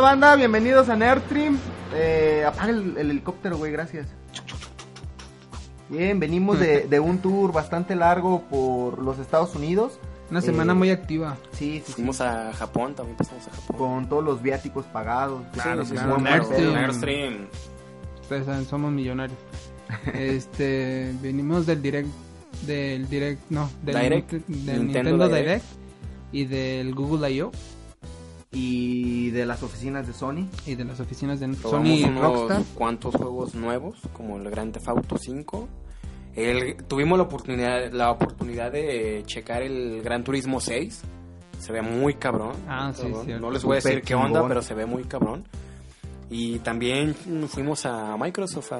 ¿Qué onda, banda? Bienvenidos a Nerdstream. Eh, apaga el, el helicóptero, güey, gracias. Bien, venimos de, de un tour bastante largo por los Estados Unidos. Una semana Eh, muy activa. Sí, sí, sí. Fuimos a Japón, también pasamos a Japón. Con todos los viáticos pagados. Claro, Sí, claro. Nerdstream. Ustedes saben, somos millonarios. este, venimos del direct, del direct, no, del, Direct. Del Nintendo Nintendo, Direct. Direct. y del Google I.O. Y de las oficinas de Sony. y de las oficinas de Probamos Sony unos Rockstar. cuantos juegos nuevos, como el Grand Theft Auto 5. El, tuvimos la oportunidad, la oportunidad de checar el Gran Turismo 6. Se ve muy cabrón. Ah, sí, cabrón. cierto. No les voy a decir qué onda, chingón. pero se ve muy cabrón. Y también fuimos a Microsoft a,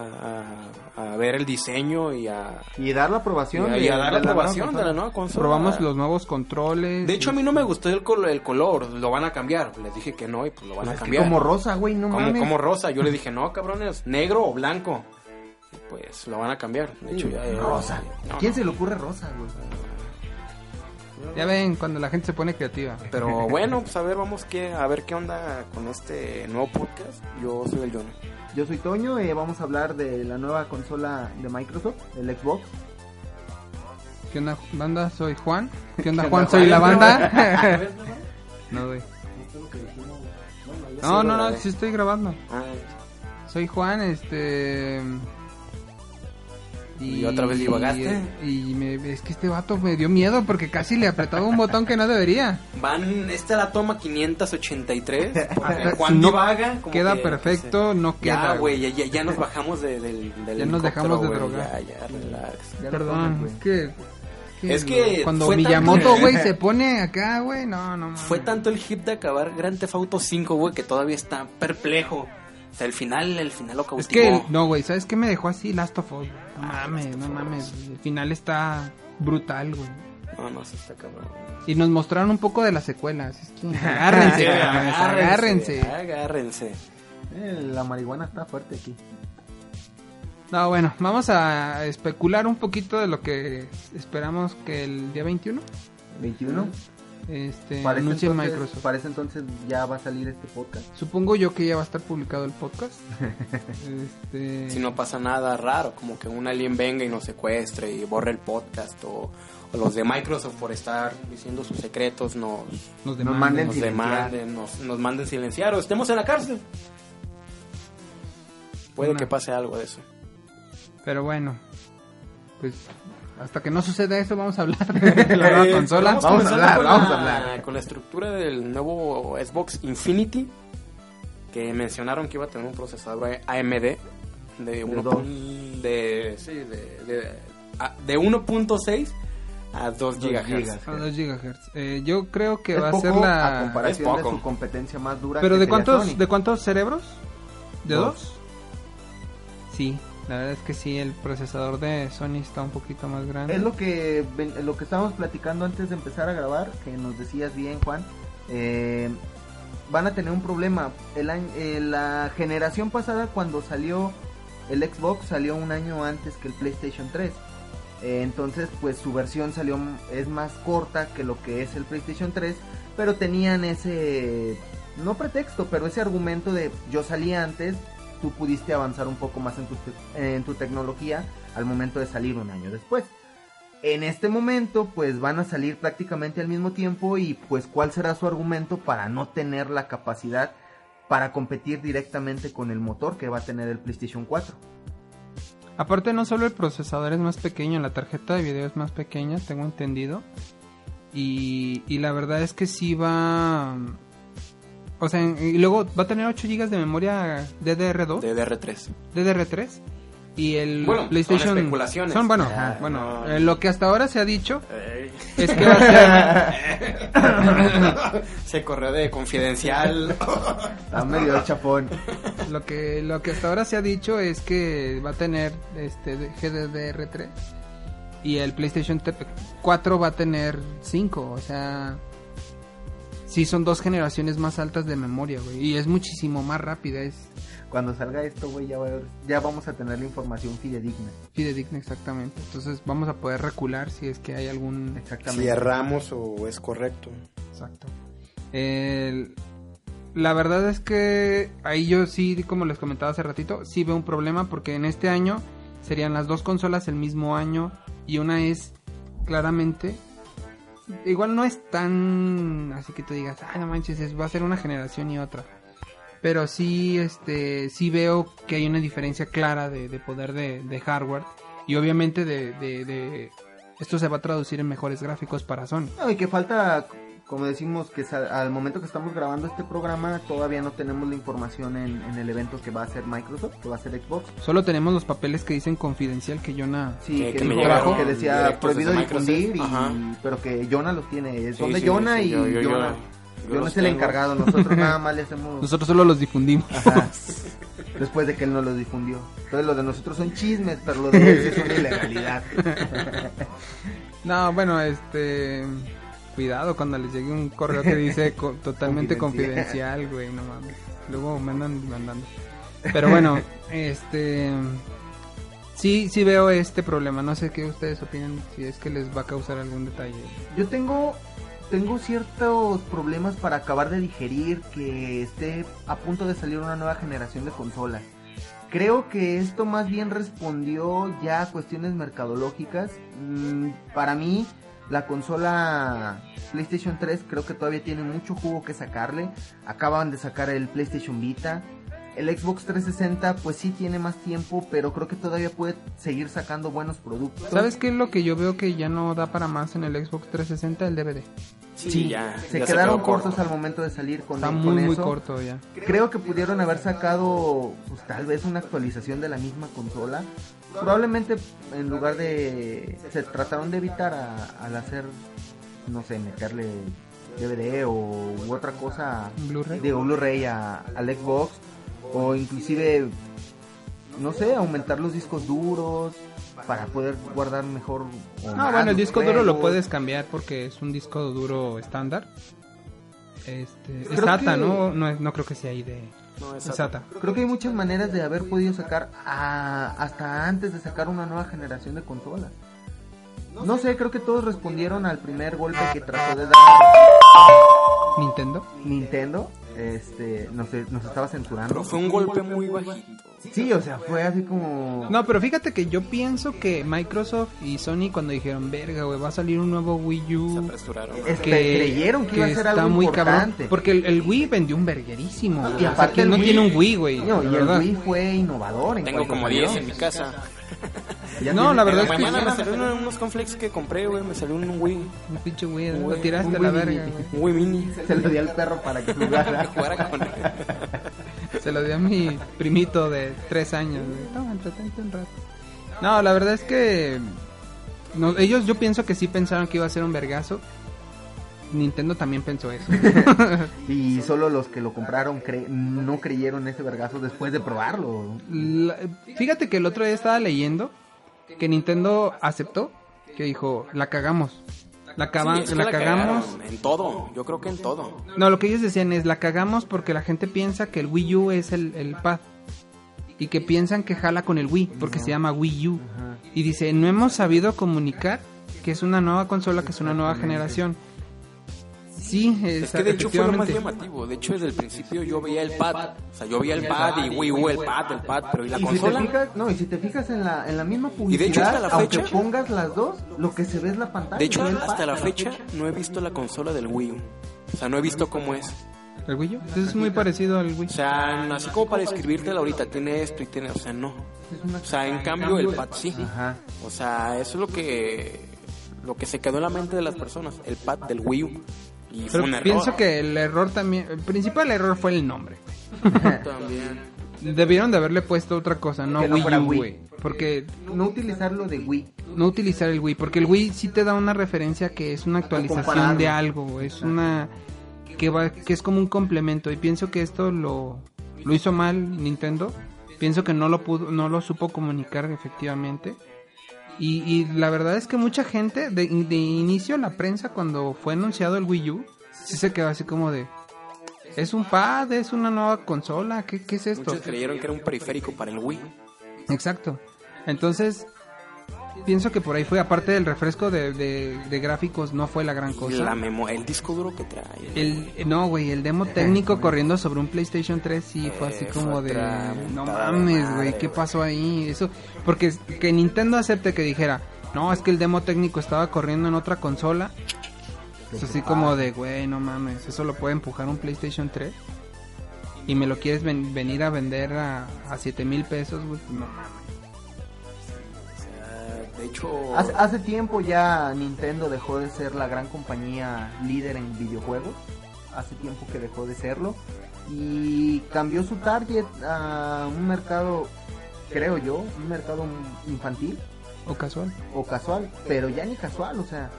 a- a ver el diseño y a, Y dar la aprobación. y a- y de- a dar la aprobación de la nueva consola. Probamos los nuevos controles. De hecho, a mí no me gustó el, col- el color, lo van a cambiar. Les dije que no y pues lo van Pues a es que cambiar. como rosa, güey, no como, mames. como rosa. Yo le dije, no, cabrones, negro o blanco. Pues lo van a cambiar. De hecho, ya. rosa. no, ¿Quién no. se le ocurre rosa, güey? Ya ven, cuando la gente se pone creativa. Pero bueno, pues a ver, vamos que, a ver qué onda con este nuevo podcast. Yo soy el Jonah. Yo soy Toño y vamos a hablar de la nueva consola de Microsoft, el Xbox. ¿Qué onda, banda? Soy Juan. ¿Qué onda, ¿Qué Juan? Soy Juan? la banda. no, güey. No, no, no, sí estoy grabando. Ah, Soy Juan, este... ¿Y otra vez divagaste? Y me, es que este vato me dio miedo porque casi le apretaba un botón que no debería. Van, esta es la toma 583. porque Ah, Juan no, divaga. como Queda que, perfecto, no Ya, queda. güey, ya, ya, ya nos bajamos de, del, del Ya nos dejamos de drogar. Ya, ya, relax. Ya Perdón, es que, Es que cuando fue Miyamoto, güey, se pone acá, güey, no, no mames. Fue tanto el hit de acabar Grand Theft Auto 5, güey, que todavía está perplejo. O sea, el final, el final lo Es cautivó. que, no, güey, ¿sabes qué me dejó así Last of Us? No mames, no mames, el final está brutal, güey. No, no, está cabrón. Y nos mostraron un poco de las secuelas. Es que agárrense, cabrones, agárrense. Agárrense. Eh, la marihuana está fuerte aquí. No, bueno, vamos a especular un poquito de lo que esperamos que el día 21 21. Este, Parece anuncie entonces, Microsoft. parece entonces ya va a salir este podcast. Supongo yo que ya va a estar publicado el podcast. este, Si no pasa nada raro, como que un alien venga y nos secuestre y borre el podcast, o, o los de Microsoft por estar diciendo sus secretos nos, nos nos demanden. manden nos silenciar. demanden, nos, nos manden silenciar o estemos en la cárcel. Puede Una- que pase algo de eso. Pero bueno, pues hasta que no suceda eso vamos a hablar de la nueva Eh, consola. Vamos, Vamos a hablar, con vamos la- a hablar. Con la estructura del nuevo Xbox Infinity, que mencionaron que iba a tener un procesador AMD de, uno dos. pun- de, sí, de, de, a- de 1.6 a 2 Dos GHz. A 2 GHz. Eh, yo creo que Es va a ser a la... comparación Es de su competencia más dura. ¿Pero que de cuántos, Sony. de cuántos cerebros? ¿De Dos. dos? Sí, la verdad es que sí, el procesador de Sony está un poquito más grande. Es lo que lo que estábamos platicando antes de empezar a grabar, que nos decías bien, Juan. Eh, van a tener un problema. El eh, la generación pasada, cuando salió el Xbox, salió un año antes que el PlayStation 3. Eh, entonces, pues su versión salió es más corta que lo que es el PlayStation 3, pero tenían ese no pretexto, pero ese argumento de yo salí antes, tú pudiste avanzar un poco más en tu, tecnología al momento de salir un año después. En este momento, pues van a salir prácticamente al mismo tiempo y pues cuál será su argumento para no tener la capacidad para competir directamente con el motor que va a tener el PlayStation 4. Aparte no solo el procesador es más pequeño, la tarjeta de video es más pequeña, tengo entendido. Y, y la verdad es que sí va... O sea, y luego va a tener 8 GB de memoria DDR2, DDR3. DDR3. Y el Bueno, son PlayStation... especulaciones. Son, bueno, Ajá, bueno no. eh, lo que hasta ahora se ha dicho Ey. es que va a ser... Se corrió de confidencial. Está medio chapón. Lo que, lo que hasta ahora se ha dicho es que va a tener este GDDR3 y el PlayStation 4 va a tener 5, o sea, sí son dos generaciones más altas de memoria, güey, y es muchísimo más rápida, es Cuando salga esto, güey, ya, va a ya vamos a tener la información fidedigna. fidedigna exactamente. Entonces vamos a poder recular si es que hay algún Exactamente. Si erramos o es correcto. Exacto. El- la verdad es que ahí yo sí, como les comentaba hace ratito, sí veo un problema porque en este año serían las dos consolas el mismo año y una es claramente igual no es tan así que tú digas, ay no manches, es- va a ser una generación y otra. Pero sí, este, sí veo que hay una diferencia clara de, de poder de, hardware y obviamente de, de- esto se va a traducir en mejores gráficos para Sony. No, y que falta, como decimos, que al momento que estamos grabando este programa todavía no tenemos la información en, en el evento que va a hacer Microsoft, que va a ser Xbox. Solo tenemos los papeles que dicen confidencial que Jonah Sí, Que- que, que me dijo que decía prohibido difundir, y- pero que Jonah los tiene. Son Sí, de sí, Jonah sí, y yo- yo- yo- Jonah. yo Jonah los es el encargado, nosotros nada más le hacemos... Nosotros solo los difundimos. Ajá. Después de que él no los difundió. Entonces lo de nosotros son chismes, pero lo de él una ilegalidad. No, bueno, este. Cuidado cuando les llegue un correo que dice co- totalmente Confidencial. confidencial, güey, no mames. Luego me andan mandando. Pero bueno, este. Sí, sí veo este problema. No sé qué ustedes opinan, si es que les va a causar algún detalle. Yo tengo tengo ciertos problemas para acabar de digerir que esté a punto de salir una nueva generación de consolas. Creo que esto más bien respondió ya a cuestiones mercadológicas. Mm, para mí, la consola PlayStation 3 creo que todavía tiene mucho jugo que sacarle. Acaban de sacar el PlayStation Vita. El Xbox 360 pues sí tiene más tiempo, pero creo que todavía puede seguir sacando buenos productos. ¿Sabes qué es lo que yo veo que ya no da para más en el Xbox 360? El DVD. Sí, ya. se ya quedaron cortos corto. al momento de salir con, Está con muy, muy eso. corto ya. Creo que pudieron haber sacado pues, tal vez una actualización de la misma consola. Probablemente en lugar de... Se trataron de evitar a- al hacer, no sé, meterle DVD o u otra cosa, Blu-ray. digo Blu-ray a- al Xbox. O inclusive, no sé, aumentar los discos duros para poder guardar mejor. No, más bueno, el disco duro lo puedes cambiar porque es un disco duro estándar. Este, es Creo SATA, que- ¿no? No, no creo que sea ahí de No, es exacto. SATA. Creo que hay muchas maneras de haber podido sacar a- hasta antes de sacar una nueva generación de consolas. No sé, creo que todos respondieron al primer golpe que trató de dar Nintendo. Nintendo. Este, nos, nos estaba censurando. Pero fue un golpe muy bajito. Sí, o sea, fue así como... No, pero fíjate que yo pienso que Microsoft y Sony cuando dijeron, verga, güey, va a salir un nuevo Wii Se U. apresuraron. Es- creyeron que iba a ser está algo muy importante. cabrón. Porque el, el Wii vendió un verguerísimo. Y O sea, aparte ¿quién el no Wii- tiene un Wii, güey. No, y el verdad. Wii fue innovador. En Tengo como salió. 10 en mi casa. Ya No, tiene- la verdad es que mañana me salieron unos conflicts que compré, güey. Me salió un Wii. Un pinche Wii, Un lo Wii- tiraste a la verga. Un Wii mini. Se lo di al perro para que jugara. Jugara con él. Se lo dio a mi primito de tres años. güey. Toma, entretente un rato. No, la verdad es que no, ellos yo pienso que sí pensaron que iba a ser un vergazo. Nintendo también pensó eso. Y solo los que lo compraron cre- no creyeron ese vergazo después de probarlo. La- fíjate que el otro día estaba leyendo que Nintendo aceptó que dijo, la cagamos. La, cava- Sí, es que la la cagamos. cagaron En todo. Yo creo que en todo. No, lo que ellos decían es, la cagamos porque la gente piensa que el Wii U es el, el pad. Y que piensan que jala con el Wii, porque se llama Wii U. Ajá. Y dice, no hemos sabido comunicar que es una nueva consola, que es una nueva generación. Sí, Es que de hecho fue lo más llamativo. De hecho, desde el principio yo veía el pad. O sea, yo veía el pad y Wii U, el pad, el pad. Pero ¿y la y si te consola? fijas, no, y si te fijas en la, en la misma Y de hecho, publicidad, hasta la aunque fecha- pongas las dos, lo que se ve es la pantalla. De hecho, pad. hasta la fecha no he visto la consola del Wii U. O sea, no he visto cómo es. ¿El Wii U? Es muy parecido al Wii. O sea, así como para escribírtela ahorita, tiene esto y tiene, o sea, no. Es O sea, en cambio el pad sí. Ajá. O sea, eso es lo que lo que se quedó en la mente de las personas, el pad del Wii U. Y fue Pero un error. pienso que el error también, el principal error fue el nombre. también. Debieron de haberle puesto otra cosa, no Wii fuera U, Wii. güey. Porque No utilizarlo de Wii. no utilizar el Wii, porque el Wii sí te da una referencia que es una actualización compararlo. de algo, es una que va que es como un complemento y pienso que esto lo lo hizo mal Nintendo. Pienso que no lo pudo no lo supo comunicar efectivamente. Y, y la verdad es que mucha gente de, de inicio la prensa cuando fue anunciado el Wii U sí se quedó así como de es un pad, es una nueva consola, ¿qué, qué es esto? Muchos creyeron que era un periférico para el Wii. Exacto. Entonces, pienso que por ahí fue, aparte del refresco de, de, de gráficos, no fue la gran cosa. la memo el disco duro que trae. El, no, güey, el demo técnico corriendo sobre un PlayStation 3 sí fue así Eh, como fue de... No mames, güey, ¿qué pasó ahí? Eso, porque que Nintendo acepte que dijera, no, es que el demo técnico estaba corriendo en otra consola. Es así como de, güey, no mames, eso lo puede empujar un PlayStation 3. Y me lo quieres ven- venir a vender a, a 7 mil pesos, güey, no mames. De hecho, Hace, hace tiempo ya Nintendo dejó de ser la gran compañía líder en videojuegos. Hace tiempo que dejó de serlo. Y cambió su target a un mercado, creo yo, un mercado infantil O casual. o casual. Pero ya ni casual, o sea,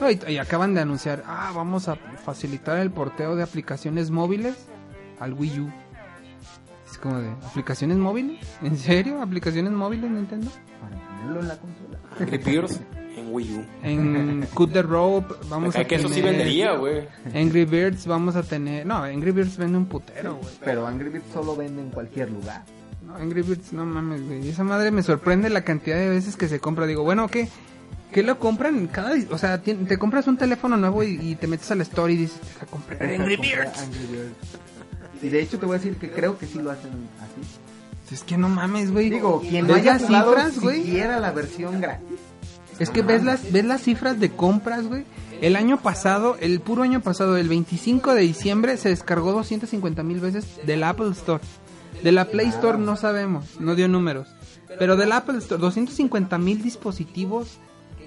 No, y, y acaban de anunciar, ah, vamos a facilitar el porteo de aplicaciones móviles al Wii U. Es como de, ¿aplicaciones móviles? ¿En serio? ¿Aplicaciones móviles Nintendo? para tenerlo en la consola. Angry Birds en Wii U. En Cut the Rope vamos a que eso sí tener- vendería, güey. Angry Birds vamos a tener... No, Angry Birds vende un putero, güey. Pero Angry Birds solo vende en cualquier lugar. No, Angry Birds, no mames, güey. Esa madre me sorprende la cantidad de veces que se compra. Digo, bueno, ¿qué? ¿Qué lo compran cada... O sea, te compras un teléfono nuevo y, y te metes a la story y dices, a comprar Angry Birds. Angry Birds. Y de hecho te voy a decir que creo que sí lo hacen así. Es que no mames, güey. Digo, quien no ¿Ves haya las cifras, güey? siquiera la versión gratis. Es que ves las, ves las cifras de compras, güey. El año pasado, el puro año pasado, el 25 de diciembre, se descargó 250 mil veces del Apple Store. De la Play Store no sabemos, no dio números. Pero del Apple Store, 250 mil dispositivos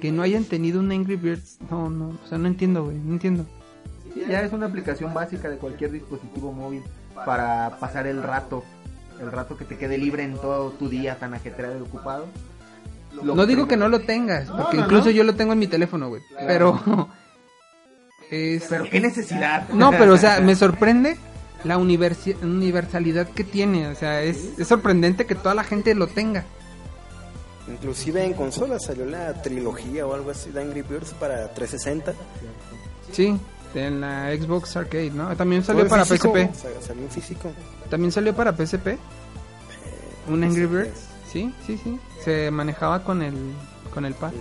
que no hayan tenido un Angry Birds. No, no, o sea, no entiendo, güey, no entiendo. Ya es una aplicación básica de cualquier dispositivo móvil para pasar el rato, el rato que te quede libre en todo tu día tan ajetreado y ocupado. Lo No digo que no lo tengas, No, porque no, incluso no. yo lo tengo en mi teléfono, güey. Pero... es- Pero qué necesidad. No, pero o sea, me sorprende la universi- universalidad que tiene. O sea, es, es sorprendente que toda la gente lo tenga. Inclusive en consolas salió la trilogía o algo así de Angry Birds para 360. Sí, en la Xbox Arcade, ¿no? También salió Fue para físico, PSP. Salió físico. También salió para PSP. Un Angry. Birds. Sí, sí, sí. Se manejaba con el con el pad.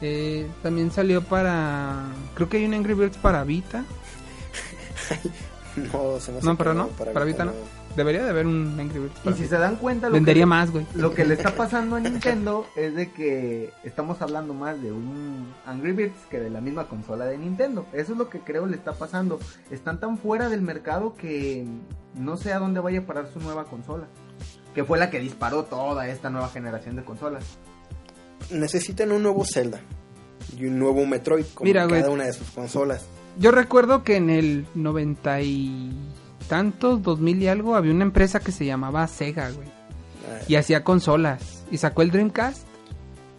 Eh, también salió para creo que hay un Angry Birds para Vita. No, se me hace No, pero no, para Vita no. Debería de haber un Angry Birds. Y si se dan cuenta, lo Vendería que, más, güey. lo que le está pasando a Nintendo es de que estamos hablando más de un Angry Birds que de la misma consola de Nintendo. Eso es lo que creo le está pasando. Están tan fuera del mercado que no sé a dónde vaya a parar su nueva consola. Que fue la que disparó toda esta nueva generación de consolas. Necesitan un nuevo Zelda y un nuevo Metroid como Mira, cada güey. una de sus consolas. Yo recuerdo que en el 90 y tantos, 2000 y algo, había una empresa que se llamaba Sega, güey. Ah, Y hacía consolas. Y sacó el Dreamcast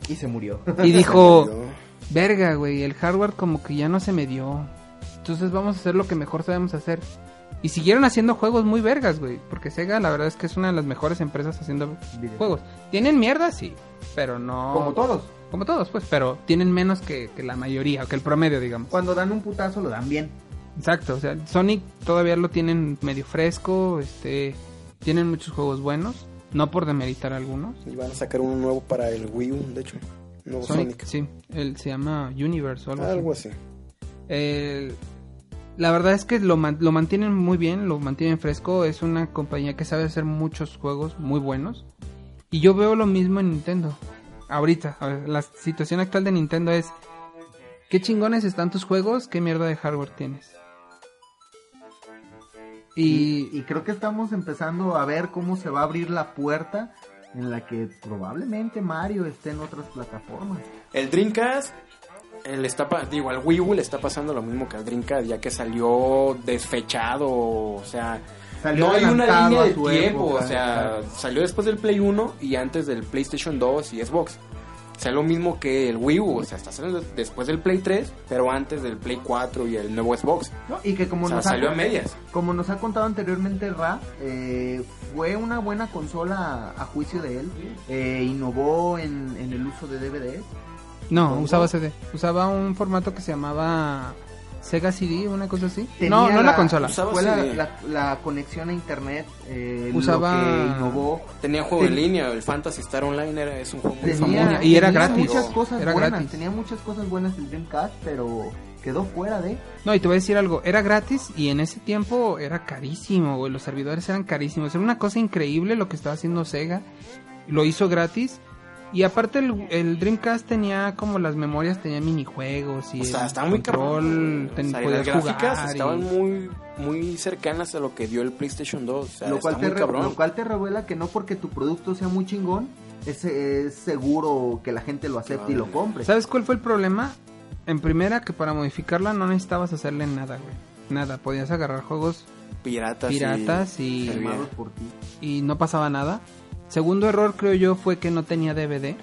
Y se murió. y dijo, verga, güey, el hardware como que ya no se me dio. Entonces vamos a hacer lo que mejor sabemos hacer. Y siguieron haciendo juegos muy vergas, güey. Porque Sega la verdad es que es una de las mejores empresas haciendo juegos. ¿Tienen mierda? Sí. Pero no... Como todos. Como todos, pues. Pero tienen menos que, que la mayoría, o que el promedio, digamos. Cuando dan un putazo lo dan bien. Exacto, o sea, Sonic todavía lo tienen medio fresco, este, tienen muchos juegos buenos, no por demeritar algunos. Y van a sacar uno nuevo para el Wii U, de hecho. Nuevo Sonic, Sonic. sí, él se llama Universe o algo. Algo así. El- la verdad es que lo, lo mantienen muy bien, lo mantienen fresco, es una compañía que sabe hacer muchos juegos muy buenos. Y yo veo lo mismo en Nintendo. Ahorita, ver, la situación actual de Nintendo es, ¿qué chingones están tus juegos? ¿Qué mierda de hardware tienes? Y, Y creo que estamos empezando a ver cómo se va a abrir la puerta en la que probablemente Mario esté en otras plataformas. El Dreamcast, eh, le está, digo, al Wii U le está pasando lo mismo que al Dreamcast, ya que salió desfechado, o sea, Salió no hay una línea de tiempo, época, o sea, salió después del Play 1 y antes del PlayStation 2 y Xbox. O sea, lo mismo que el Wii U, o sea, está saliendo después del Play 3, pero antes del Play 4 y el nuevo Xbox. ¿no? Y que como O sea, nos salió ha, a medias. como nos ha contado anteriormente Ra, eh, fue una buena consola a, juicio de él. Eh, innovó en, en el uso de DVD. No, usaba CD. Usaba un formato que se llamaba Sega CD, una cosa así. Tenía no, no la, consola. usaba Fue la, la- la conexión a internet, eh, Usaba- lo que innovó. Tenía juego en línea, el Fantasy Star Online era, es un juego muy Tenía, famoso. Y era tenía gratis. muchas cosas Era buenas, gratis. tenía muchas cosas buenas el Dreamcast, pero quedó fuera de. No, y te voy a decir algo, era gratis y en ese tiempo era carísimo, güey, los servidores eran carísimos, era una cosa increíble lo que estaba haciendo Sega, lo hizo gratis y aparte el, el Dreamcast tenía como las memorias, tenía minijuegos y O sea, el estaba muy control, cabrón. ten- O sea, y podías las gráficas y- estaban muy, muy cercanas a lo que dio el PlayStation 2. O sea, lo, cual te muy re- cabrón. lo cual te revela que no porque tu producto sea muy chingón, es, es seguro que la gente lo acepte y lo compre. ¿Sabes cuál fue el problema? En primera que para modificarla no necesitabas hacerle nada, güey. Nada, podías agarrar juegos Piratas, piratas y, Firmados por ti. y no pasaba nada. Segundo error creo yo fue que no tenía DVD.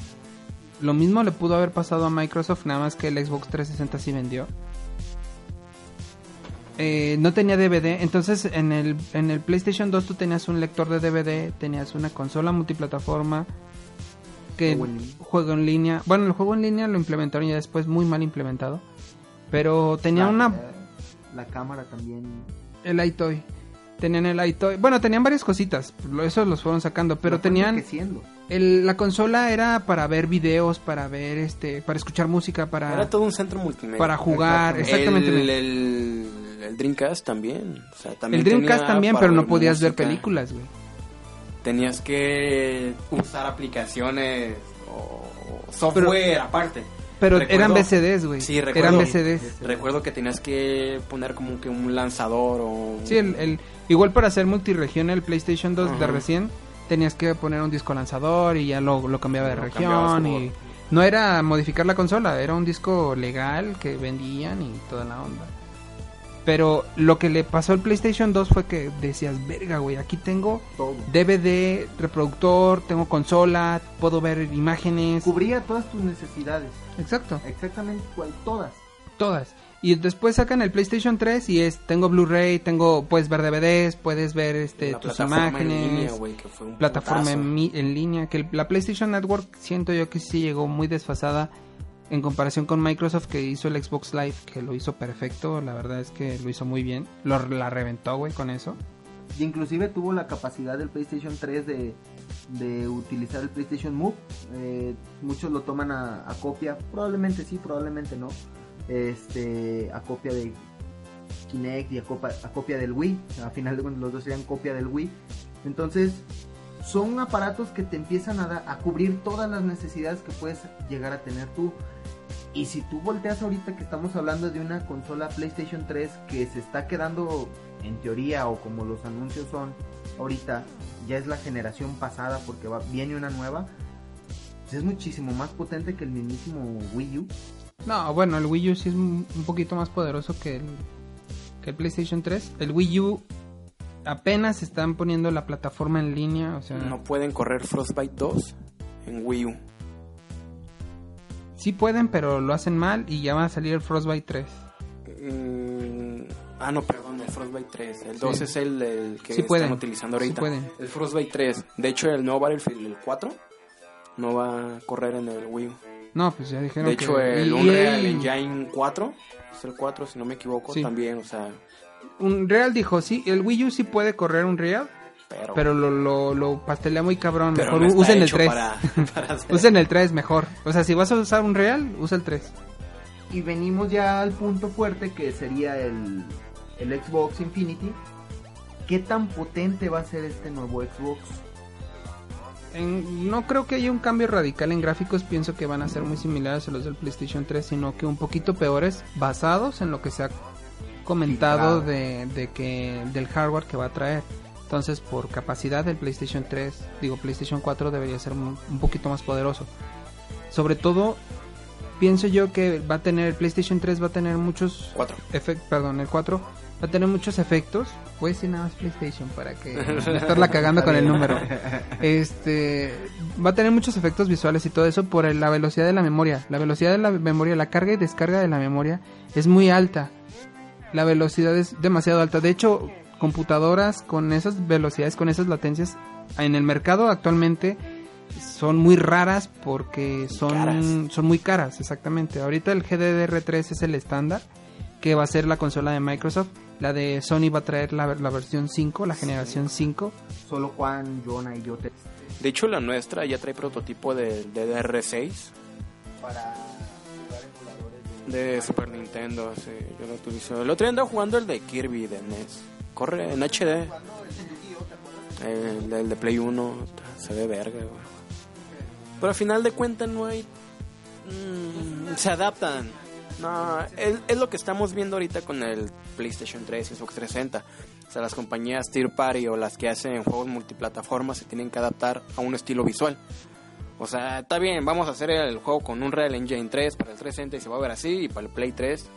Lo mismo le pudo haber pasado a Microsoft, nada más que el Xbox 360 sí vendió. Eh, no tenía DVD, entonces en el, en el PlayStation 2 tú tenías un lector de DVD, tenías una consola multiplataforma, que Juego en línea. juego en línea. Bueno, el juego en línea lo implementaron ya después, muy mal implementado. Pero tenía La- una La cámara también. el iToy. Tenían el iToy. Bueno, tenían varias cositas. Esos los fueron sacando. Pero lo tenían. El, la consola era para ver videos, para ver este. Para escuchar música, para. Era todo un centro multimedia. para jugar. Exactamente. El, el, el Dreamcast también. O sea, también el Dreamcast tenía también, pero no podías ver películas, güey. Tenías que usar aplicaciones o software aparte. Pero Recuerdo- eran BCDs, güey. Sí, eran recuerdo. BCDs. Recuerdo que tenías que poner como que un lanzador o... Sí, el, el- igual para hacer multiregión el PlayStation 2 de recién tenías que poner un disco lanzador y ya lo, lo cambiaba de Lo región y no era modificar la consola, era un disco legal que vendían y toda la onda. Pero lo que le pasó al PlayStation 2 fue que decías, verga, güey, aquí tengo Todo. DVD, reproductor, tengo consola, puedo ver imágenes. Cubría todas tus necesidades. Exacto, Exactamente cual, todas. todas. Y después sacan el PlayStation 3 y es, tengo Blu-ray, tengo, puedes ver DVDs, puedes ver este, la tus plataforma en imágenes. línea, güey, que fue un plataforma en, mi- en línea, que el- la PlayStation Network siento yo que sí llegó muy desfasada en comparación con Microsoft que hizo el Xbox Live, que lo hizo perfecto, la verdad es que lo hizo muy bien, lo, la reventó, güey, con eso. Y inclusive tuvo la capacidad del PlayStation 3 de, utilizar el PlayStation Move. Eh, muchos lo toman a, a copia, probablemente sí, probablemente no. Este, a copia de Kinect y a, copa- a copia del Wii. A final de cuentas los dos serían copia del Wii. Entonces, son aparatos que te empiezan a, da- a cubrir todas las necesidades que puedes llegar a tener tú. Y si tú volteas ahorita que estamos hablando de una consola PlayStation 3 que se está quedando en teoría o como los anuncios son ahorita, ya es la generación pasada porque va, viene una nueva, pues es muchísimo más potente que el mismísimo Wii U. No, bueno, el Wii U sí es un un poquito más poderoso que el, que el PlayStation 3. El Wii U apenas están poniendo la plataforma en línea, o sea, No pueden correr Frostbite 2 en Wii U. sí pueden, pero lo hacen mal y ya va a salir el Frostbite 3. Mm, ah, no, perdón, el Frostbite 3. El 2 Sí. es el, el que Sí están pueden, utilizando sí ahorita. pueden. El Frostbite 3. De hecho, el nuevo Battlefield, el 4, no va a correr en el Wii U. No, pues ya dijeron De hecho, que... el y- Unreal Engine 4, es el 4 si no me equivoco, Sí. también, o sea, Unreal dijo, sí, el Wii U sí puede correr Unreal, pero... pero lo, lo, lo pastelea muy cabrón. mejor no usen el hecho 3. Para, para hacer- Usen el 3 mejor. O sea, si vas a usar Unreal, usa el 3. Y venimos ya al punto fuerte que sería el, el Xbox Infinity. ¿Qué tan potente va a ser este nuevo Xbox? En- no creo que haya un cambio radical en gráficos, pienso que van a ser muy similares a los del PlayStation 3, sino que un poquito peores, basados en lo que se ha comentado de, de que del hardware que va a traer. Entonces, por capacidad del PlayStation 3, digo PlayStation 4 debería ser un, un poquito más poderoso. Sobre todo, pienso yo que va a tener el PlayStation 3 va a tener muchos 4. efectos, perdón, el 4 va a tener muchos efectos. Voy a decir nada más PlayStation para que no estarla cagando con el número. Este va a tener muchos efectos visuales y todo eso por el- la velocidad de la memoria. La velocidad de la memoria, la carga y descarga de la memoria es muy alta. La velocidad es demasiado alta. De hecho, computadoras con esas velocidades, con esas latencias en el mercado actualmente son muy raras porque son Caras. son muy caras, exactamente. Ahorita el GDDR3 es el estándar que va a ser la consola de Microsoft. La de Sony va a traer la, la versión 5, la generación 5. Solo Juan, Jonah y yo te... De hecho, la nuestra ya trae prototipo de, de DR6 Para jugar en de Super Nintendo. Sí, yo lo utilizo. El otro día andaba jugando el de Kirby de NES. Corre en HD. El, el de Play 1 se ve verga. Pero al final de cuentas no hay. mm, se adaptan. No, es, es lo que estamos viendo ahorita con el PlayStation 3 y Xbox 360. O sea, las compañías Tier Party o las que hacen juegos multiplataformas se tienen que adaptar a un estilo visual. O sea, está bien, vamos a hacer el juego con un Real Engine 3 para el 360 y se va a ver así, y para el Play 3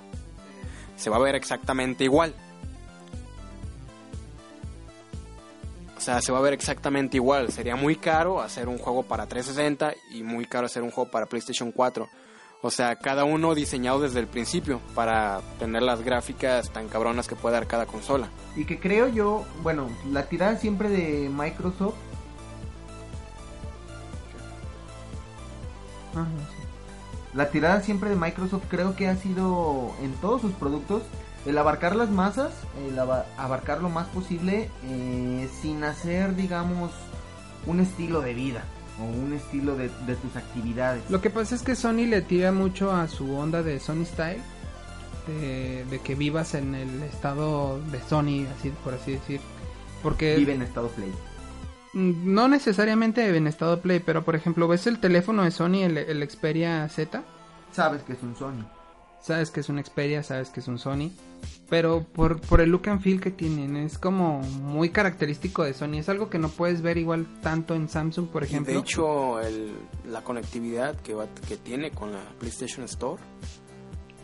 se va a ver exactamente igual. Sea, se va a ver exactamente igual. Sería muy caro hacer un juego para 360 y muy caro hacer un juego para PlayStation 4. O sea, cada uno diseñado desde el principio para tener las gráficas tan cabronas que puede dar cada consola. Y que creo yo, bueno, la tirada siempre de Microsoft, Ah, la tirada siempre de Microsoft creo que ha sido en todos sus productos el abarcar las masas, el aba- abarcar lo más posible eh, sin hacer, digamos, un estilo de vida o un estilo de, de tus actividades. Lo que pasa es que Sony le tira mucho a su onda de Sony Style. De, de que vivas en el estado de Sony, así por así decir. Porque Vive en estado play. Mm, No necesariamente en estado play, pero por ejemplo, ves el teléfono de Sony, el, el Xperia Z, Sabes que es un Sony. Sabes que es un Xperia, sabes que es un Sony, pero por, por el look and feel que tienen, es como muy característico de Sony, es algo que no puedes ver igual tanto en Samsung, por Y ejemplo. de hecho, el- la conectividad que, va, que tiene con la PlayStation Store.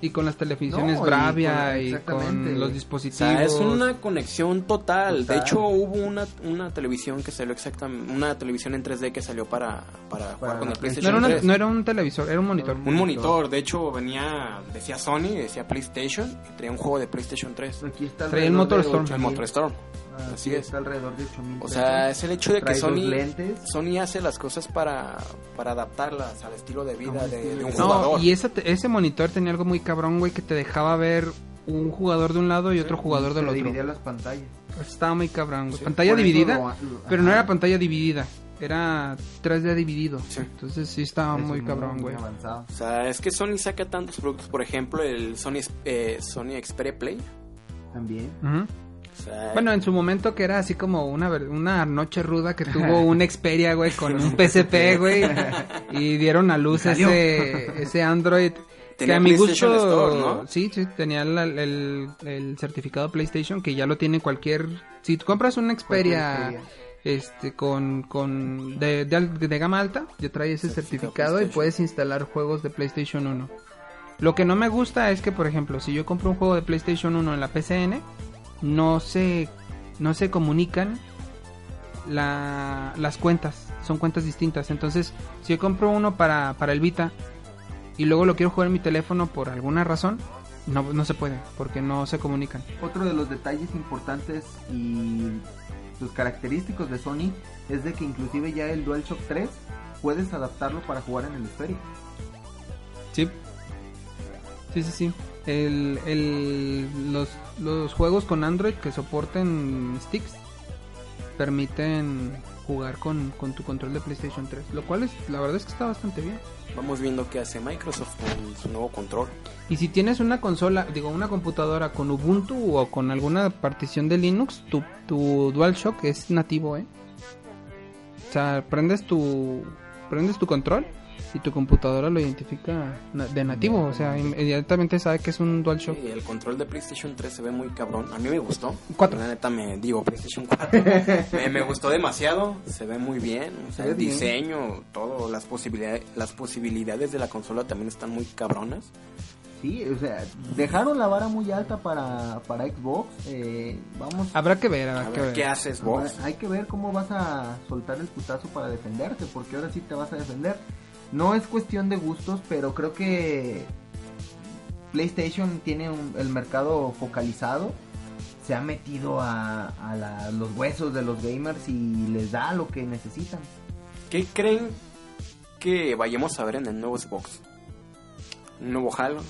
Y con las televisiones No, y Bravia con- y con los O dispositivos. sea, es una conexión total. Total. De hecho, hubo una, una televisión que salió exactamente, una televisión en 3D que salió para, para, jugar con el la no, PlayStation era una- 3. no era un televisor, era un monitor. Un monitor, de hecho venía, decía Sony, decía PlayStation y traía un juego de PlayStation 3. Aquí está Trae el Motorstorm. 8,000. El MotorStorm. Ah, Así sí, es. Está alrededor de 8000. O sea, es el hecho de que Sony. Sony hace las cosas para, para adaptarlas al estilo de vida de, estilo de un No, jugador. y ese, monitor tenía algo muy cabrón, güey, que te dejaba ver un jugador de un lado y otro jugador del Se otro. dividía las pantallas. Estaba muy cabrón, güey. Sí, pantalla dividida, lo- pero no era pantalla dividida, era 3D dividido. Sí. Entonces sí estaba muy cabrón, güey. O sea, es que Sony saca tantos productos, por ejemplo, el Sony, eh, Sony Xperia Play. También. Sea, Bueno, en su momento que era así como una, ver- una noche ruda que tuvo un Xperia, güey, con un PSP, güey, y dieron a luz salió. ese, ese Android. que a mi PlayStation gusto, Store, ¿no? sí, sí, tenía la- el, el certificado PlayStation que ya lo tiene cualquier, si tú compras un Xperia, este, con, con, de, de, gama alta, ya trae ese Certificado y PlayStation. puedes instalar juegos de PlayStation 1. Lo que no me gusta es que, por ejemplo, si yo compro un juego de PlayStation 1 en la PCN, no se, no se comunican la, las cuentas, son cuentas distintas. Entonces, si yo compro uno para, para el Vita y luego lo quiero jugar en mi teléfono por alguna razón, no, no se puede, porque no se comunican. Otro de los detalles importantes y sus característicos de Sony es de que inclusive ya el DualShock 3 puedes adaptarlo para jugar en el Xperia. Sí. Sí, sí, sí. El, el, los, los juegos con Android que soporten sticks permiten jugar con, con tu control de PlayStation 3. Lo cual es, la verdad es que está bastante bien. vamos viendo qué hace Microsoft con su nuevo control. Y si tienes una consola, digo, una computadora con Ubuntu o con alguna partición de Linux, tu, tu DualShock es nativo, ¿eh? O sea, prendes tu, prendes tu control y tu computadora lo identifica de nativo. O sea, inmediatamente sabe que es un DualShock. Y el control de PlayStation 3 se ve muy cabrón. A mí me gustó. Cuatro. La neta me digo PlayStation 4. me, me gustó demasiado. Se ve muy bien. O sea, el bien. diseño, todo, las posibilidades, las posibilidades de la consola también están muy cabronas. Sí, o sea, dejaron la vara muy alta para, para Xbox. eh, vamos, Habrá que ver, habrá A que ver qué hace Xbox. hay que ver cómo vas a soltar el putazo para defenderte, porque ahora sí te vas a defender. No es cuestión de gustos, pero creo que PlayStation tiene un- el mercado focalizado. Se ha metido a, a la- los huesos de los gamers y les da lo que necesitan. ¿Qué creen que vayamos a ver en el nuevo Xbox? ¿Un nuevo Halo?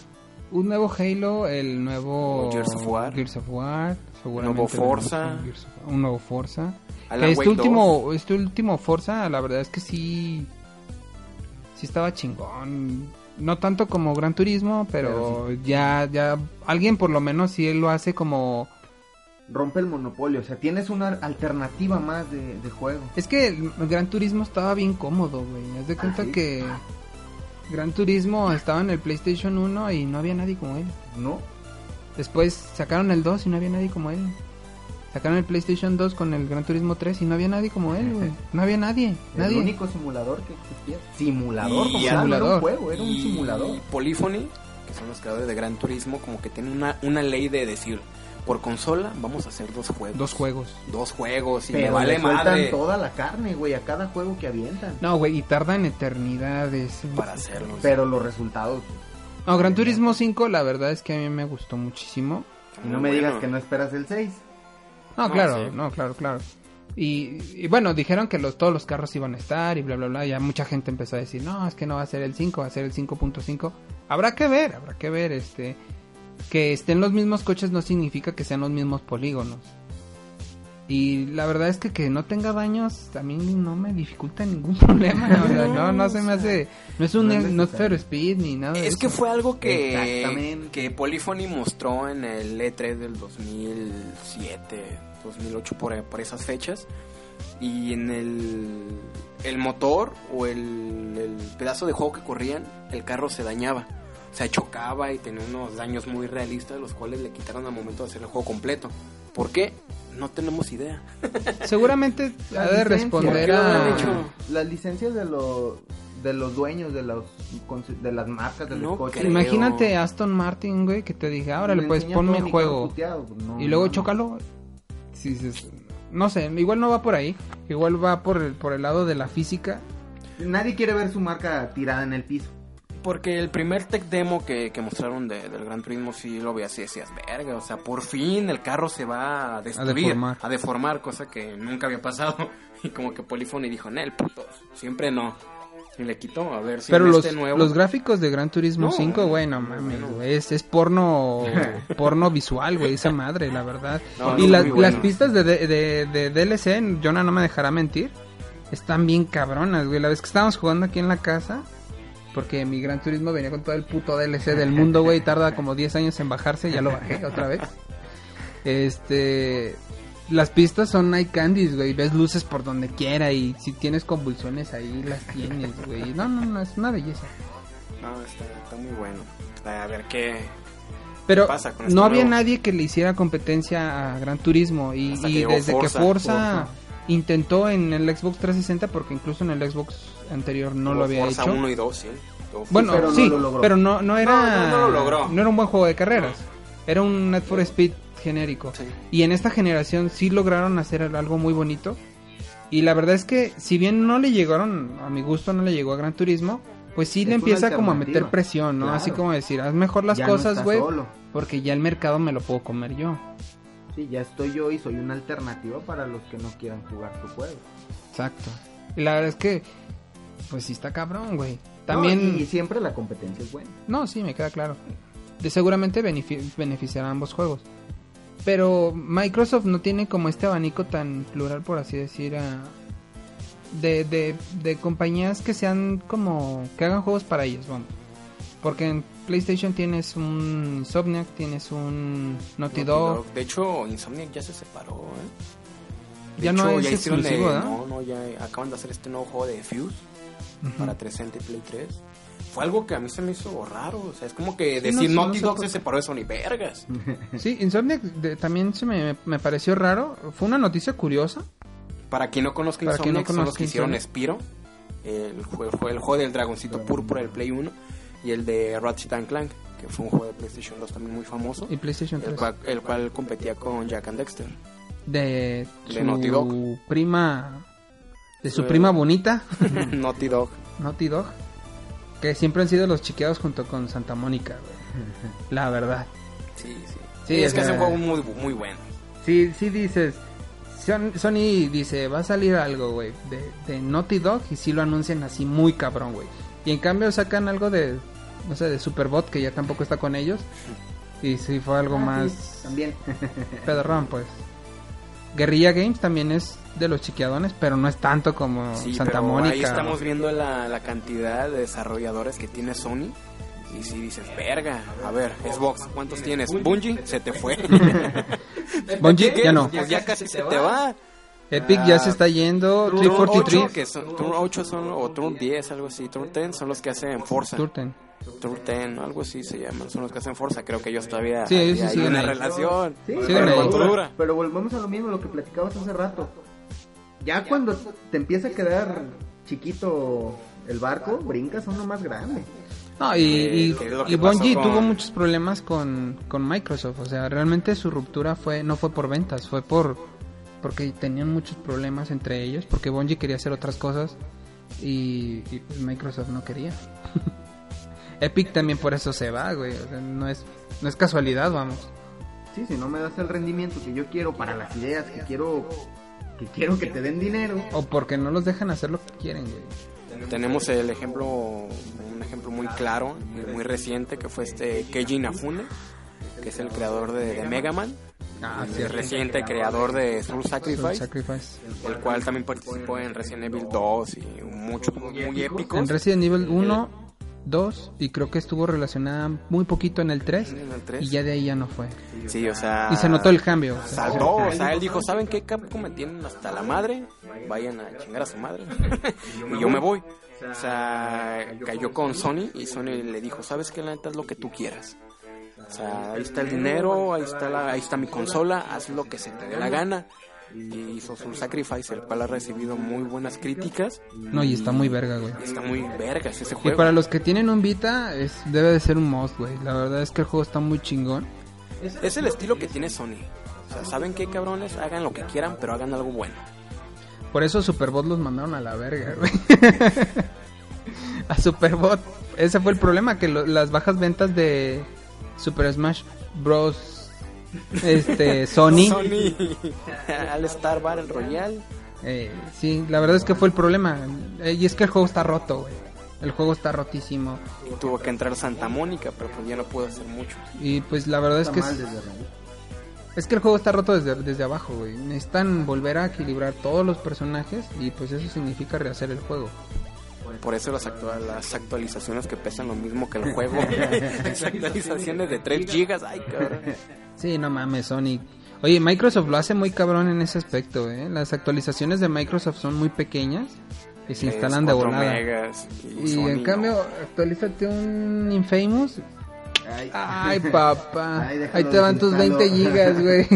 un nuevo Halo, el nuevo Gears of War. Gears of War, seguramente nuevo Forza. un nuevo Forza. Este último, este último Forza, la verdad es que sí, sí estaba chingón. No tanto como Gran Turismo, pero ya, ya, alguien por lo menos sí lo hace como... Rompe el monopolio, o sea, tienes una alternativa más de, de juego. Es que el Gran Turismo estaba bien cómodo, güey. Haz de cuenta sí? que Gran Turismo estaba en el PlayStation 1 y no había nadie como él. ¿No? Después sacaron el 2 y no había nadie como él. Sacaron el PlayStation 2 con el Gran Turismo 3 y no había nadie como él, güey. No había nadie, nadie. El único simulador que existía. Simulador, Y como era un juego, era un simulador. Polyphony, que son los creadores de Gran Turismo, como que tienen una, una ley de decir, por consola vamos a hacer dos juegos. Dos juegos. Dos juegos y me Pero vale le sueltan madre toda la carne, güey, a cada juego que avientan. No, güey, y tardan eternidades. para hacerlos. Pero los resultados. No, Gran Turismo 5, la verdad es que a mí me gustó muchísimo. Y no me digas que no esperas el 6. No, No, claro, no, claro, claro. Y, y bueno, dijeron que los, todos los carros iban a estar y bla, bla, bla. Ya mucha gente empezó a decir, no, es que no va a ser el 5, va a ser el 5.5. Habrá que ver, habrá que ver, este... Que estén los mismos coches no significa que sean los mismos polígonos. Y la verdad es que que no tenga daños a mí no me dificulta ningún problema. o sea, no, no se me hace... No es un No es no es necesario. Fair Speed ni nada de Es eso. que fue algo que, Exactamente. que Polyphony mostró en el E3 del 2007, 2008, por, por esas fechas. Y en el, el motor o el, el pedazo de juego que corrían, el carro se dañaba. O sea, chocaba y tenía unos daños muy realistas, los cuales le quitaron al momento de hacer el juego completo. ¿Por qué? No tenemos idea. Seguramente ha de responder ¿qué a... Las licencias de los de los dueños de los de las marcas de los No coches. creo. Imagínate Aston Martin, güey, que te dije, ahora Le pues enseña ponme mi juego. no, y luego no. chócalo. Si no sé, igual no va por ahí. Igual va por el, por el lado de la física. Nadie quiere ver su marca tirada en el piso. Porque el primer tech demo que, que mostraron de- del Gran Turismo sí lo veías y decías, verga, o sea, por fin el carro se va a destruir, deformar. a deformar, cosa que nunca había pasado. Y como que Polyphony dijo, Nel, putos, siempre no. Y le quitó, a ver si Pero los, este nuevo... los gráficos de Gran Turismo No, 5, güey, no mames, bueno. güey, es, es porno porno visual, güey, esa madre, la verdad. No, y no, las, muy las bueno. pistas de, de, de, de DLC, Jonah no me dejará mentir, están bien cabronas, güey. La vez que estábamos jugando aquí en la casa, porque mi Gran Turismo venía con todo el puto DLC del mundo, güey, tarda como 10 años en bajarse, ya lo bajé otra vez. Este... Las pistas son night candies, güey. Ves luces por donde quiera y si tienes convulsiones ahí las tienes, güey. No, no, no, es una belleza. No, está, está muy bueno. A ver qué... Pero pasa con este no había nuevo? nadie que le hiciera competencia a Gran Turismo y, que desde que Forza. Forza, Forza. intentó en el Xbox 360 porque incluso en el Xbox anterior no lo había Forza hecho. 1 y 2, sí. Dos. Bueno, pero no sí, lo logró. pero no, no era No, no, no lo logró. no era un buen juego de carreras. Era un Net for Speed genérico. Sí. Y en esta generación sí lograron hacer algo muy bonito. Y la verdad es que si bien no le llegaron, a mi gusto no le llegó a Gran Turismo, pues sí Es le empieza como a meter presión, ¿no? Claro. Así como decir, haz mejor las Ya cosas, güey, porque ya el mercado me lo puedo comer yo. Sí, ya estoy yo y soy una alternativa para los que no quieran jugar tu juego. Exacto. Y la verdad es que, pues sí está cabrón, güey. No, También... y siempre la competencia es buena. No, sí, me queda claro. De seguramente benefi- beneficiará a ambos juegos. Pero Microsoft no tiene como este abanico tan plural, por así decir, a- de, de, de compañías que sean como... que hagan juegos para ellos, vamos. Porque en PlayStation tienes un Insomniac, tienes un Naughty Naughty Dog. Dog. De hecho, Insomniac ya se separó, ¿eh? De Ya no es hicieron de- exclusivo, ¿no? No, no, ya acaban de hacer este nuevo juego de Fuse Para 360 y Play 3. Fue algo que a mí se me hizo raro, o sea, es como que Sí, decir no, no Naughty sé Dog por se separó de Sony Vergas. Sí, Insomniac de- también se me, me pareció raro. Fue una noticia curiosa. Para quien no conozca no Insomniac, son los que hicieron. Spiro, el, jue- fue el juego del dragoncito púrpura del Play 1 y el de Ratchet and Clank, que fue un juego de PlayStation 2 también muy famoso, Y PlayStation 3. el cual, el cual competía con Jack and Dexter. de De su Naughty Dog. prima de su prima bonita Naughty Dog. Naughty Dog que siempre han sido los chiqueados junto con Santa Mónica güey. la verdad Sí, sí. Sí, es que es un juego muy, muy bueno. sí sí dices Son- Sony dice va a salir algo güey de, de Naughty Dog y sí lo anuncian así muy cabrón güey y en cambio sacan algo de no sé, de Superbot, que ya tampoco está con ellos. Y sí fue algo Ah, más sí, también. pedorrón, pues. Guerrilla Games también es de los chiquiadones, pero no es tanto como Sí, Santa Mónica. ahí estamos viendo la, la cantidad de desarrolladores que tiene Sony. Y si dices, verga, a ver, Xbox, ¿cuántos tienes? Bungie, se te fue. Bungie, ya no. Pues ya casi se te va. Epic ya se está yendo. Turn 343. 8, que son, Turn 8 son, o Turn 10, algo así. Turn 10 son los que hacen Forza. Turten. Turn 10, algo así se llaman. Son los que hacen Forza. Creo que ellos todavía Sí, ellos sí hay siguen una relación. Sí, pero, ahí. ¿Cuánto dura? pero volvemos a lo mismo, lo que platicabas hace rato. Ya cuando te empieza a quedar chiquito el barco, brincas a uno más grande. No, y, y, que y Bungie con- tuvo muchos problemas con, con Microsoft. O sea, realmente su ruptura fue no fue por ventas, fue por porque tenían muchos problemas entre ellos, porque Bungie quería hacer otras cosas y, y, pues, Microsoft no quería. Epic también por eso se va, güey. O sea, no es no es casualidad, vamos. Sí, si no me das el rendimiento que yo quiero para las ideas que quiero que quiero que te den dinero. O porque no los dejan hacer lo que quieren, güey. Tenemos el ejemplo, un ejemplo muy claro muy reciente que fue este Keiji Inafune, que es el creador de, de Mega Man, Ah, el cierto. reciente creador de Soul Soul Sacrifice, Sacrifice. el cual también participó en Resident Evil 2 y muchos muy épicos. En Resident Evil 1, 2 y creo que estuvo relacionada muy poquito en el 3 En el 3. y ya de ahí ya no fue. Sí, o sea, Y se notó el cambio. o sea, Saltó, o sea, él dijo, ¿saben qué? Capcom me tienen hasta la madre, vayan a chingar a su madre. y yo me voy. O sea, cayó con Sony y Sony le dijo, ¿sabes qué? La neta es lo que tú quieras. O sea, ahí está el dinero, ahí está, la, ahí está mi consola, haz lo que se te dé la gana. Y hizo Soul Sacrifice, el cual ha recibido muy buenas críticas. No, y está muy verga, güey. Está muy vergas ese Y juego. para los que tienen un Vita, es, debe de ser un must, güey. La verdad es que el juego está muy chingón. Es el estilo que tiene Sony. O sea, ¿saben qué, cabrones? Hagan lo que quieran, pero hagan algo bueno. Por eso Superbot los mandaron a la verga, güey. a Superbot. Ese fue el problema, que lo- las bajas ventas de Super Smash Bros. Este, Sony. Sony al Star Battle Royale. Eh, sí, la verdad es que fue el problema. Eh, y es que el juego está roto, güey. El juego está rotísimo. Y tuvo que entrar Santa Mónica, pero pues ya no pudo hacer mucho. Y pues la verdad es que es que el juego está roto desde, desde abajo, güey. Necesitan volver a equilibrar todos los personajes y pues eso significa rehacer el juego. Por eso las, actua- las actualizaciones que pesan lo mismo que el juego. las actualizaciones de 3 gigas, ay cabrón. Sí, no mames, Sonic. Oye, Microsoft lo hace muy cabrón en ese aspecto, ¿eh? Las actualizaciones de Microsoft son muy pequeñas y se instalan de volada. megas, y Y en cambio, actualízate un Infamous. Ay, Ay, papá. Ay, Ahí te van tus desinstalo. 20 gigas, güey.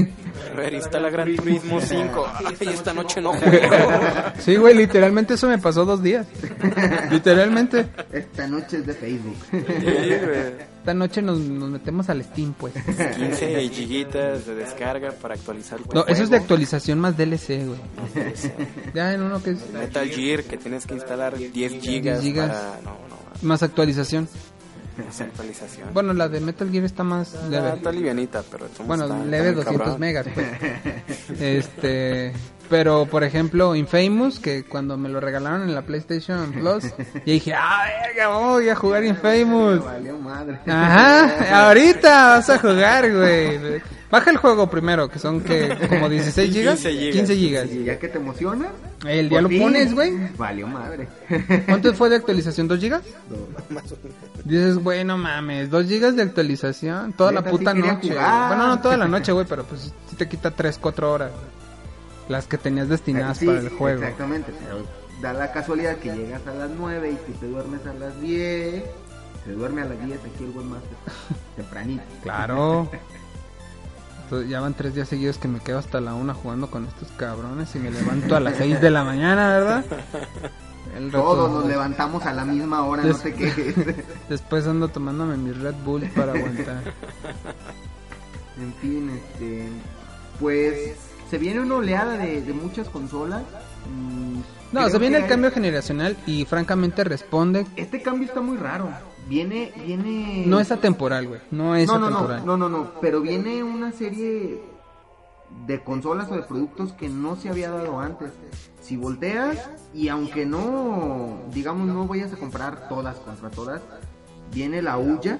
A ver, instala Gran Turismo 5. Ay, esta noche no juego. Sí, güey, literalmente eso me pasó dos días. Literalmente. Esta noche es de Facebook. Sí. Esta noche nos, nos metemos al Steam, pues. 15 gigitas de descarga para actualizar tu No, eso es de actualización más DLC, güey. Ya en uno que es Metal Gear, que tienes que instalar 10 gigas, gigas. para... No, no, más actualización. Esa actualización. Bueno, la de Metal Gear está más leve. está livianita, pero... Bueno, está- leve está muy 200 cabrón. megas, pues. Este, pero por ejemplo, Infamous, que cuando me lo regalaron en la PlayStation Plus, y dije, ah, verga, voy a jugar Infamous. Valió madre. Ajá, ahorita vas a jugar, güey. Baja el juego primero, que son que como 16 gigas, 15 gigas. 15 gigas. Y ya que te emociona. El día lo fin, pones, güey. Valió madre. ¿Cuánto fue de actualización? ¿2 gigas? Dices, güey, no mames, 2 gigas de actualización toda la sí puta noche. Bueno, no toda la noche, güey, pero pues sí te quita 3, 4 horas. Las que tenías destinadas Sí, para el juego. Exactamente, pero da la casualidad que llegas a las 9 y tú te duermes a las 10. Se duerme a las 10 aquí el buen más tempranito. Claro. Entonces, ya van 3 días seguidos que me quedo hasta la 1 jugando con estos cabrones y me levanto a las 6 de la mañana, ¿verdad? El Todos nos levantamos a la misma hora, no te quejes. Después ando tomándome mis Red Bull para aguantar. En fin, este, pues se viene una oleada de, de muchas consolas. Mm, No, se viene el cambio hay- generacional y francamente responde. Este cambio está muy raro. Viene, viene. No es atemporal, güey. No es no, no, atemporal. no, no, no, no, pero viene una serie de consolas o de productos que no se había dado antes. Si volteas y aunque no, digamos, no vayas a comprar todas contra todas, viene la Uya,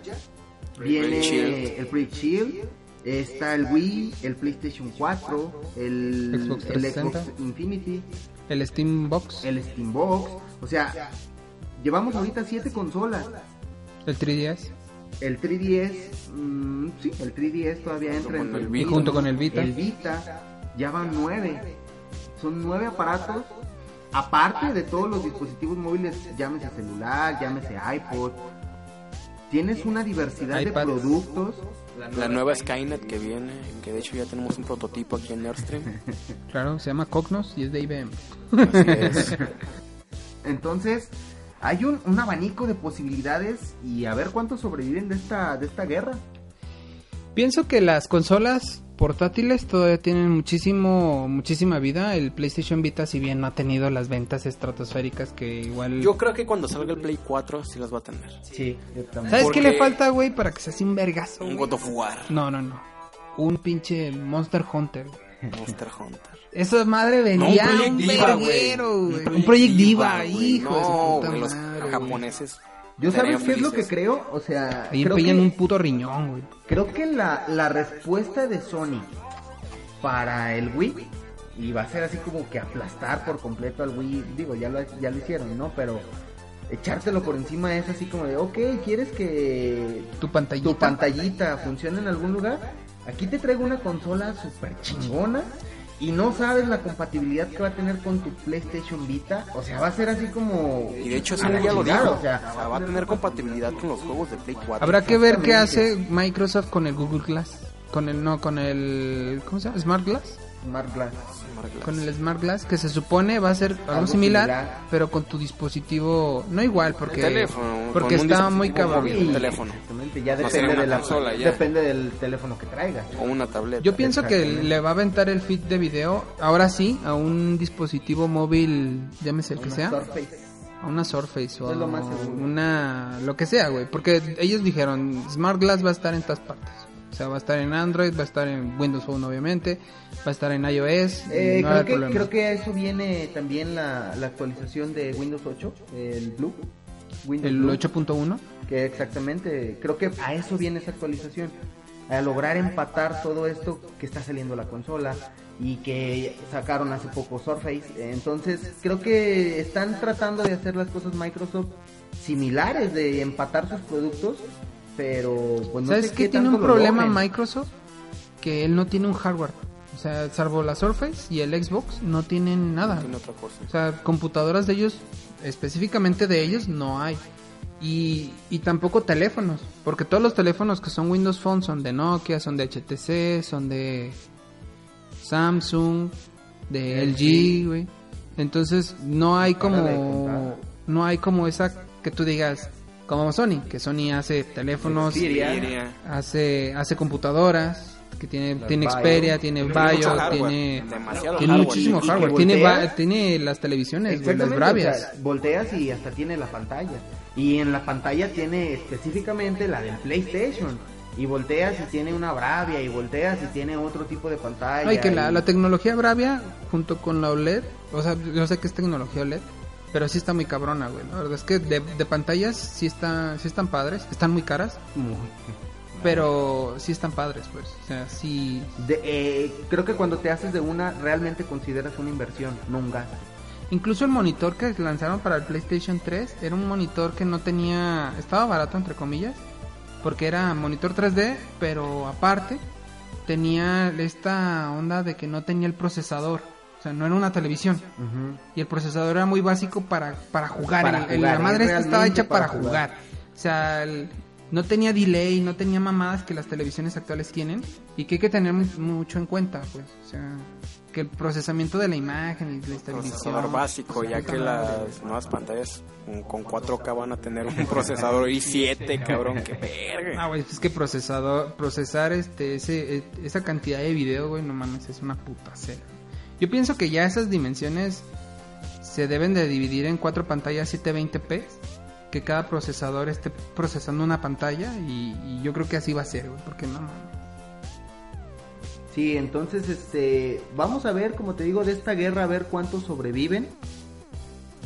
viene el Project Shield, está el Wii, el PlayStation 4, el Xbox el 360. Xbox Infinity, El Steam Box, el Steambox, o sea, llevamos ahorita siete consolas. El 3DS. El 3DS, mm, sí, el 3DS todavía entra entre el Vita. Y junto con el Vita. El Vita, ya van nueve. Son nueve aparatos, aparte de todos los dispositivos móviles, llámese celular, llámese iPod. Tienes una diversidad iPad. de productos. La nueva Skynet que viene, que de hecho ya tenemos un prototipo aquí en Nerdstream. Claro, se llama Cognos y es de IBM. Así es. Entonces, hay un, un abanico de posibilidades y a ver cuántos sobreviven de esta, de esta guerra. Pienso que las consolas portátiles todavía tienen muchísimo muchísima vida. El PlayStation Vita, si bien no ha tenido las ventas estratosféricas que igual... Yo creo que cuando salga el Play 4 sí las va a tener. Sí, yo también. ¿Sabes porque- qué le falta, güey, para que se hace un vergazo? Un? God of War, No, no, no. Un pinche Monster Hunter. Monster Hunter. Esa madre vendía No, un verguero, güey. Un Project Diva, hijo de puta los madre, japoneses. Yo sabes qué es lo que creo, o sea, Ahí creo que, un puto riñón, güey. creo que la, la respuesta de Sony para el Wii y va a ser así como que aplastar por completo al Wii, digo, ya lo, ya lo hicieron, ¿no? Pero echártelo por encima es así como de, ok, ¿quieres que Tu pantallita. tu pantallita funcione en algún lugar? Aquí te traigo una consola súper chingona y no sabes la compatibilidad que va a tener con tu PlayStation Vita. O sea, va a ser así como... Y de hecho, la ya lo dijo. O sea, O sea, va a tener compatibilidad con los juegos de Play 4. Habrá que ver qué hace Microsoft con el Google Glass. Con el, no, con el, ¿cómo se llama? Smart Glass. Smart Glass. Con el Smart Glass, que se supone va a ser algo, Algo similar, similar. pero con tu dispositivo, no igual, porque, teléfono, porque está muy cabrón. móvil. un teléfono. Exactamente, ya depende de la consola, ya. depende del teléfono que traigas. O una tableta. Yo pienso que le va a aventar el feed de video, ahora sí, a un dispositivo móvil, llámese el que Una sea, Surface. a una Surface o Es lo más una, lo que sea, güey, porque ellos dijeron, Smart Glass va a estar en todas partes. O sea, va a estar en Android, va a estar en Windows Phone obviamente, va a estar en iOS. Eh, no creo, que, creo que a eso viene también la, la actualización de Windows 8, el Blue. Windows El Blue, 8.1. Que exactamente, creo que a eso viene esa actualización. A lograr empatar todo esto que está saliendo la consola y que sacaron hace poco Surface. Entonces, creo que están tratando de hacer las cosas Microsoft similares, de empatar sus productos, pero pues no ¿Sabes sé qué qué tiene tanto un problema logren. Microsoft? Que él no tiene un hardware. O sea, salvo la Surface y el Xbox, no tienen nada. Tiene otra cosa. O sea, computadoras de ellos, específicamente de ellos, no hay. Y, y tampoco teléfonos, porque todos los teléfonos que son Windows Phone son de Nokia, son de HTC, son de Samsung, de LG, güey. Entonces no hay como no hay como esa que tú digas como Sony, que Sony hace teléfonos, Xperia. Hace hace computadoras, que tiene Las tiene. Xperia, tiene Bio, tiene demasiado tiene hardware. muchísimo Y hardware, tiene va- tiene las televisiones, las bravias. o sea, volteas y hasta tiene la pantalla. Y en la pantalla tiene específicamente la del PlayStation. Y volteas y tiene una Bravia. Y volteas y tiene otro tipo de pantalla. Ay, que la, la tecnología Bravia junto con la OLED, o sea, yo sé que es tecnología OLED, pero sí está muy cabrona, güey. La verdad es que de, de pantallas sí está sí están padres, están muy caras, Muy- pero sí están padres, pues. O sea, sí de- eh, creo que cuando te haces de una, realmente consideras una inversión, no un gasto. Incluso el monitor que lanzaron para el PlayStation 3 era un monitor que no tenía, estaba barato entre comillas, porque era monitor 3D, pero aparte tenía esta onda de que no tenía el procesador, o sea, no era una televisión. Y el procesador era muy básico para, para jugar. Para El- el- jugar, la madre es esta estaba hecha para, para jugar. jugar. O sea, el- no tenía delay, no tenía mamadas que las televisiones actuales tienen. Y que hay que tener mu- mucho en cuenta, pues. O sea, que el procesamiento de la imagen y la estabilización. procesador básico, pues, ya que las nuevas pantallas con- con 4K van a tener un procesador i7, cabrón, que verga. Ah, güey, es que procesador, procesar este, ese, eh, esa cantidad de video, güey, no mames, es una puta cera. Yo pienso que ya esas dimensiones se deben de dividir en cuatro pantallas 720p, que cada procesador esté procesando una pantalla y, yo creo que así va a ser, güey, porque no. Sí, entonces, este, vamos a ver, como te digo, de esta guerra, a ver cuántos sobreviven.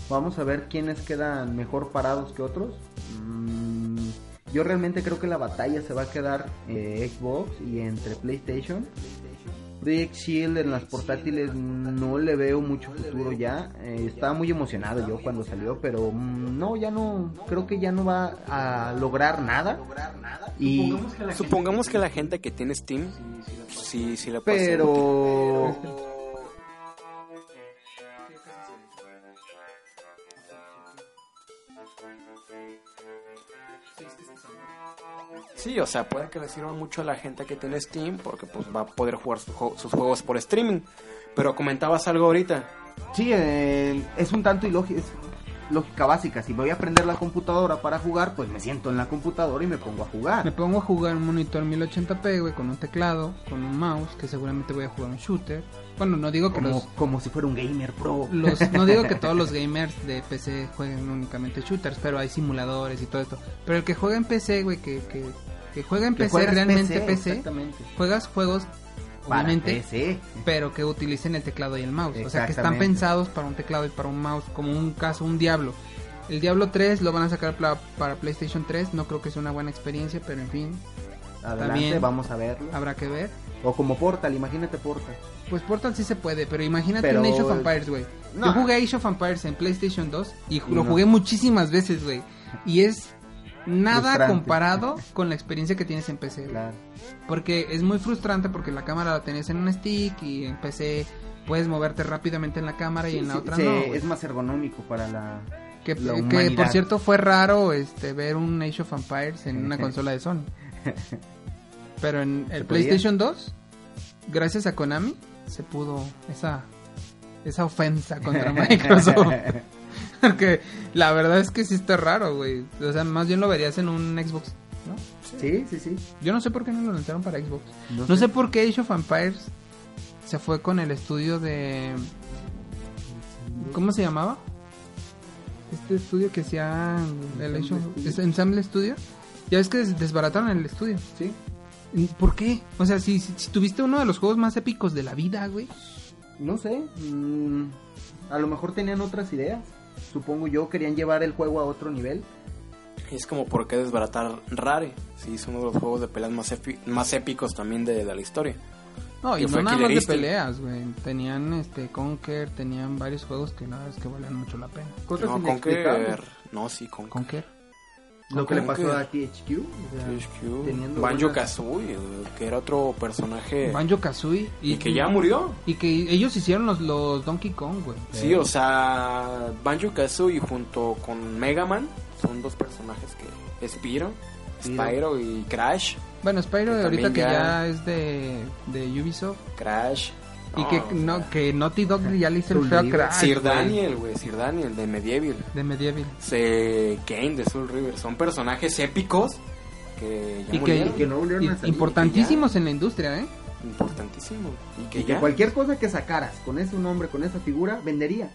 Vamos a ver quiénes quedan mejor parados que otros. Mm, Yo realmente creo que la batalla se va a quedar eh, Xbox y entre PlayStation. Project Shield en las portátiles no le veo mucho futuro ya. Eh, estaba muy emocionado yo cuando salió, pero mm, no, ya no, creo que ya no va a lograr nada. Y, Supongamos que la gente que tiene Steam, sí, sí la puede pero Sí, o sea, puede que le sirva mucho a la gente que tiene Steam porque pues va a poder jugar sus, ju- sus juegos por streaming. Pero comentabas algo ahorita. sí, eh, es un tanto ilógico. Lógica básica, si voy a prender la computadora para jugar, pues me siento en la computadora y me pongo a Me jugar. pongo a jugar un monitor 1080p, güey, con un teclado, con un mouse, que seguramente voy a jugar un shooter. Bueno, no digo que Como, los, como si fuera un gamer pro. los- no digo que todos los gamers de PC jueguen únicamente shooters, pero hay simuladores y todo esto. Pero el que juega en PC, güey, que, que, que juega en Que PC, realmente PC, Exactamente. juegas juegos, obviamente, PC. pero que utilicen el teclado y el mouse. O sea, que están pensados para un teclado y para un mouse, como un caso, un Diablo. El Diablo 3 lo van a sacar para PlayStation 3, no creo que sea una buena experiencia, pero en fin, Adelante, También- vamos a verlo. habrá que ver. O como Portal, imagínate Portal. Pues Portal sí se puede, pero imagínate Pero- un Age of Empires, güey. No. Yo jugué Age of Empires en PlayStation 2 y lo no. jugué muchísimas veces, güey. Y es nada Frustrante. comparado con la experiencia que tienes en PC. güey. Claro. Porque es muy frustrante porque la cámara la tenías en un stick y en PC puedes moverte rápidamente en la cámara y Sí, en la sí, otra sí, no. güey. es más ergonómico para la... Que, la que, humanidad. por cierto fue raro este ver un Age of Empires en una consola de Sony. Pero en el. PlayStation 2, gracias a Konami, se pudo esa esa ofensa contra Microsoft. Porque la verdad es que sí está raro, güey. O sea, más bien lo verías en un Xbox, ¿no? Sí, sí, sí. Yo no sé por qué no lo lanzaron para Xbox. No, No sé por qué Age of Empires se fue con el estudio de... ¿Cómo se llamaba? Este estudio que hacía el Age of... ¿es Ensemble Studio. Ya ves que des- desbarataron el estudio. Sí. ¿Por qué? O sea, si, si, si tuviste uno de los juegos más épicos de la vida, güey. No sé. mm, a lo mejor tenían otras ideas. Supongo yo querían llevar el juego a otro nivel. Es como por qué desbaratar Rare. Sí, es uno de los juegos de peleas más, más épicos también de, de la historia. No, y no nada más de peleas, güey. Tenían este Conker, tenían varios juegos que la verdad es que valían mucho la pena. Cosas no. Conker. No, sí, Conker. Conker. Lo que le pasó a THQ. o sea, THQ, teniendo Banjo buenas- Kazooie, que era otro personaje. Banjo Kazooie. y que ya murió. Y que ellos hicieron los, los Donkey Kong, güey. Sí, o sea, Banjo Kazooie junto con Mega Man son dos personajes que Spyro, Spyro. Y Crash, Bueno, Spyro Que ahorita que ya- ya es de, de Ubisoft. Crash. Y que, no, que Naughty Dog ya le hizo el feo a. Crash, Sir Daniel, güey, Sir Daniel de Medieval. De Medieval. Se Kane de Soul River, son personajes épicos que ya Y que, murieron. que no volvieron a y- salir, importantísimos en la industria, ¿eh? importantísimo y que Y que ya cualquier cosa que sacaras con ese nombre, con esa figura, vendería.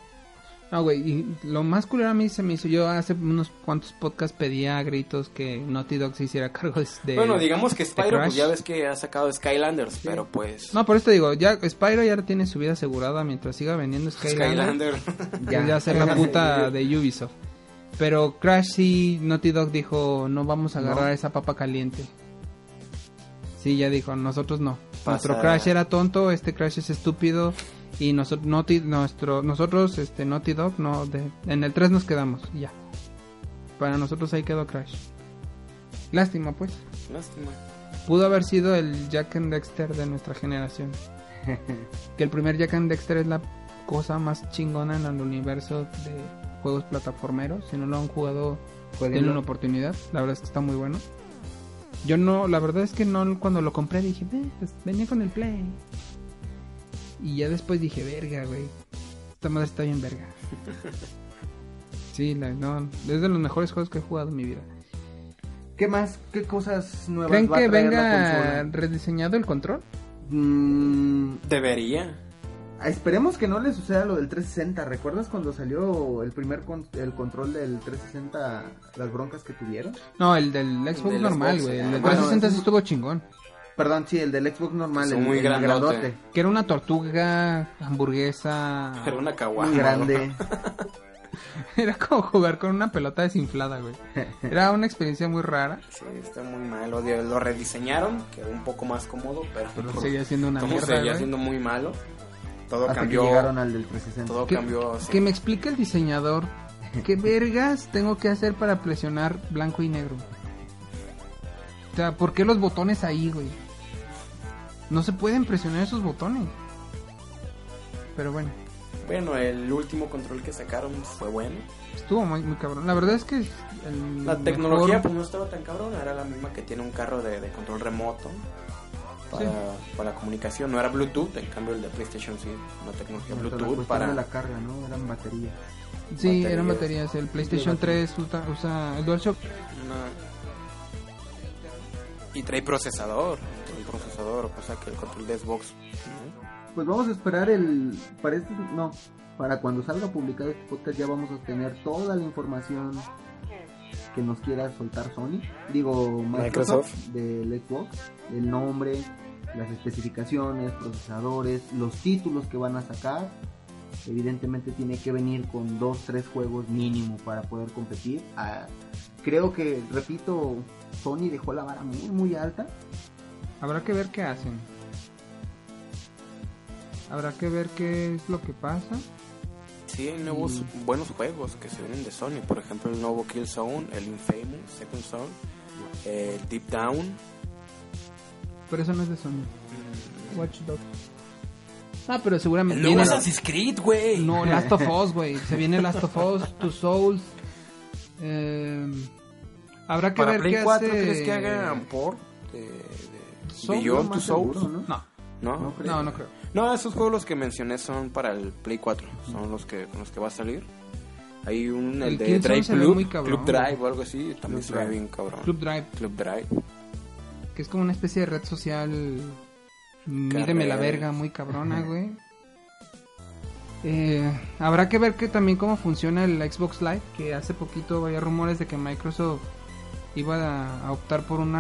No, güey, y lo más culero a mí se me hizo, yo hace unos cuantos podcasts pedía a gritos que Naughty Dog se hiciera cargo de... bueno, digamos que Spyro pues ya ves que ha sacado Skylanders, pero pues No, por eso te digo, ya Spyro ya tiene su vida asegurada mientras siga vendiendo Skylander. Skylander. Ya, ya ser la puta de Ubisoft. Pero Crash sí, Naughty Dog dijo, no vamos a agarrar No. esa papa caliente. Sí, ya dijo, nosotros no. Pasa- Nuestro Crash era tonto, este Crash es estúpido y nosotros Naughty, nuestro, nosotros, este Naughty Dog, no, de, en el 3 nos quedamos, ya. Para nosotros ahí quedó Crash. Lástima, pues. Lástima. Pudo haber sido el Jack and Dexter de nuestra generación. que el primer Jack and Dexter es la cosa más chingona en el universo de juegos plataformeros. Si no lo han jugado, denle una oportunidad. La verdad es que está muy bueno. Yo no, la verdad es que no, cuando lo compré dije, "Ve, pues, venía con el Play. Y ya después dije, verga, güey. Esta madre está bien verga. Sí, la, no, es de los mejores juegos que he jugado en mi vida. ¿Qué más? ¿Qué cosas nuevas ¿Creen va a que traer venga la rediseñado el control? Mm, Debería. esperemos que no le suceda lo del 360. ¿Recuerdas cuando salió el primer con- el control del 360, las broncas que tuvieron? No, el del Xbox del normal, güey. ah, El del bueno, 360 sí ese- estuvo chingón. Perdón, sí, el del Xbox normal, Son el, muy el grandote. Que era una tortuga, hamburguesa. Era una muy caguama. grande. Era como jugar con una pelota desinflada, güey. Era una experiencia muy rara, Sí, está muy malo. Lo lo rediseñaron, quedó un poco más cómodo, pero, pero seguía siendo una todo mierda, seguía güey. siendo muy malo. Todo Hasta cambió. que llegaron al del 360. Todo Que, cambió. sí. que me explique el diseñador qué vergas tengo que hacer para presionar blanco y negro. O sea, ¿por qué los botones ahí, güey? No se pueden presionar esos botones. Pero bueno, Bueno, el último control que sacaron fue bueno. estuvo muy, muy cabrón. La verdad es que el La mejor- tecnología pues no estaba tan cabrón, era la misma que tiene un carro de, de control remoto para, Sí. para la comunicación. No era Bluetooth, en cambio el de PlayStation sí, una tecnología la Bluetooth cuestión para... de la carga, ¿no? Eran baterías. Sí, baterías. eran baterías. El PlayStation 3 usa, usa el DualShock. una- Y trae procesador, procesador, cosa que el control de Xbox... ¿no? Pues vamos a esperar el... Para este- No, para cuando salga publicado este podcast ya vamos a tener toda la información que nos quiera soltar Sony. Digo, Microsoft, del Xbox. El nombre, las especificaciones, procesadores, los títulos que van a sacar. Evidentemente tiene que venir con dos, tres juegos mínimo para poder competir. Ah, creo que, repito, Sony dejó la vara muy, muy alta. Habrá que ver qué hacen. Habrá que ver qué es lo que pasa. Sí, hay nuevos buenos juegos que se vienen de Sony, por ejemplo el nuevo Killzone, el Infamous Second Son, el Deep Down, Pero eso no es de Sony. mm, Watch Dogs. Ah, pero seguramente el viene- Assassin's Creed, güey. No, Last of Us, güey. Se viene Last of Us, Two Souls. Eh, habrá que Para ver Play qué 4 hace. crees que hagan por de, Beyond Two Souls? seguro, ¿no? No, ¿No? No creo. no, no creo. No, esos juegos los que mencioné son para el Play 4, son los que los que va a salir. Hay un el, El de Drive Club, cabrón, Club Drive o algo así, también Club se ve bien cabrón. Club Drive, Club Drive. que es como una especie de red social. Mídeme la verga, muy cabrona, güey. Eh, habrá que ver que también cómo funciona el Xbox Live, que hace poquito había rumores de que Microsoft iba a, a optar por un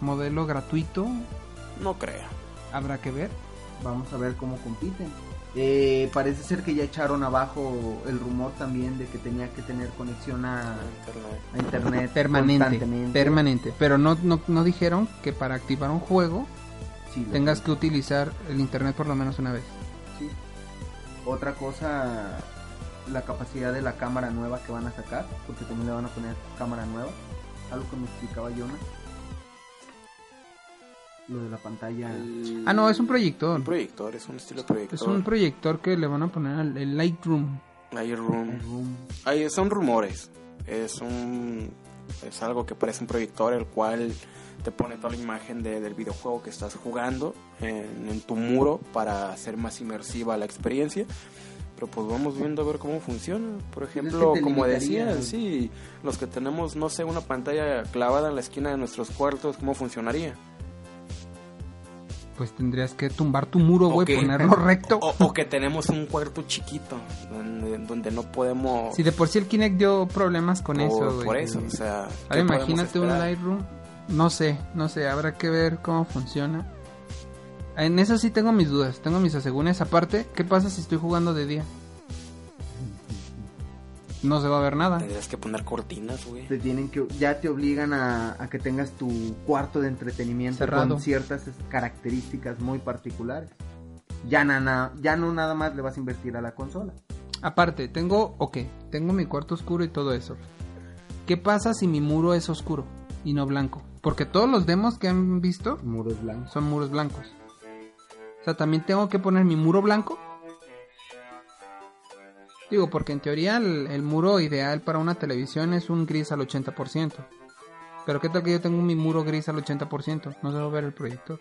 modelo gratuito. No creo. Habrá que ver. Vamos a ver cómo compiten. Eh, parece ser que ya echaron abajo el rumor también de que tenía que tener conexión a, Internet. a internet Permanente, permanente. Pero no, no, no dijeron que para activar un juego Sí, tengas que utilizar el internet por lo menos una vez. Sí. Otra cosa, la capacidad de la cámara nueva que van a sacar, porque también le van a poner cámara nueva. Algo que me explicaba Jonas. Lo de la pantalla. El- Ah, no, es un proyector. un proyector, es un estilo proyector. Es un proyector que le van a poner al el Lightroom. Lightroom. Room. Ahí son rumores. Es un es algo que parece un proyector el cual te pone toda la imagen de- del videojuego que estás jugando en, en tu muro para hacer más inmersiva la experiencia. Pero pues vamos viendo a ver cómo funciona. Por ejemplo, como decía, sí, los que tenemos, no sé, una pantalla clavada en la esquina de nuestros cuartos, ¿cómo funcionaría? Pues tendrías que tumbar tu muro, güey, ponerlo recto. O, o que tenemos un cuarto chiquito donde, donde no podemos... Si de por sí el Kinect dio problemas con por, eso, güey. por eso, o sea... Ahora ¿qué podemos imagínate un? Lightroom. No sé, no sé, habrá que ver cómo funciona. En eso sí tengo mis dudas, tengo mis asegúnes. Aparte, ¿qué pasa si estoy jugando de día? No se va a ver nada. Tendrías que poner cortinas, güey. Te tienen que, ya te obligan a, a que tengas tu cuarto de entretenimiento Cerrado. con ciertas características muy particulares. Ya, na- na- ya no nada más le vas a invertir a la consola. Aparte, tengo, ok, tengo mi cuarto oscuro y todo eso. ¿Qué pasa si mi muro es oscuro y no blanco? Porque todos los demos que han visto Muros blancos. son muros blancos. O sea, también tengo que poner mi muro blanco. Digo, porque en teoría el, el muro ideal para una televisión es un gris al 80%. Pero qué tal que yo tengo mi muro gris al 80%, no se va a ver el proyector.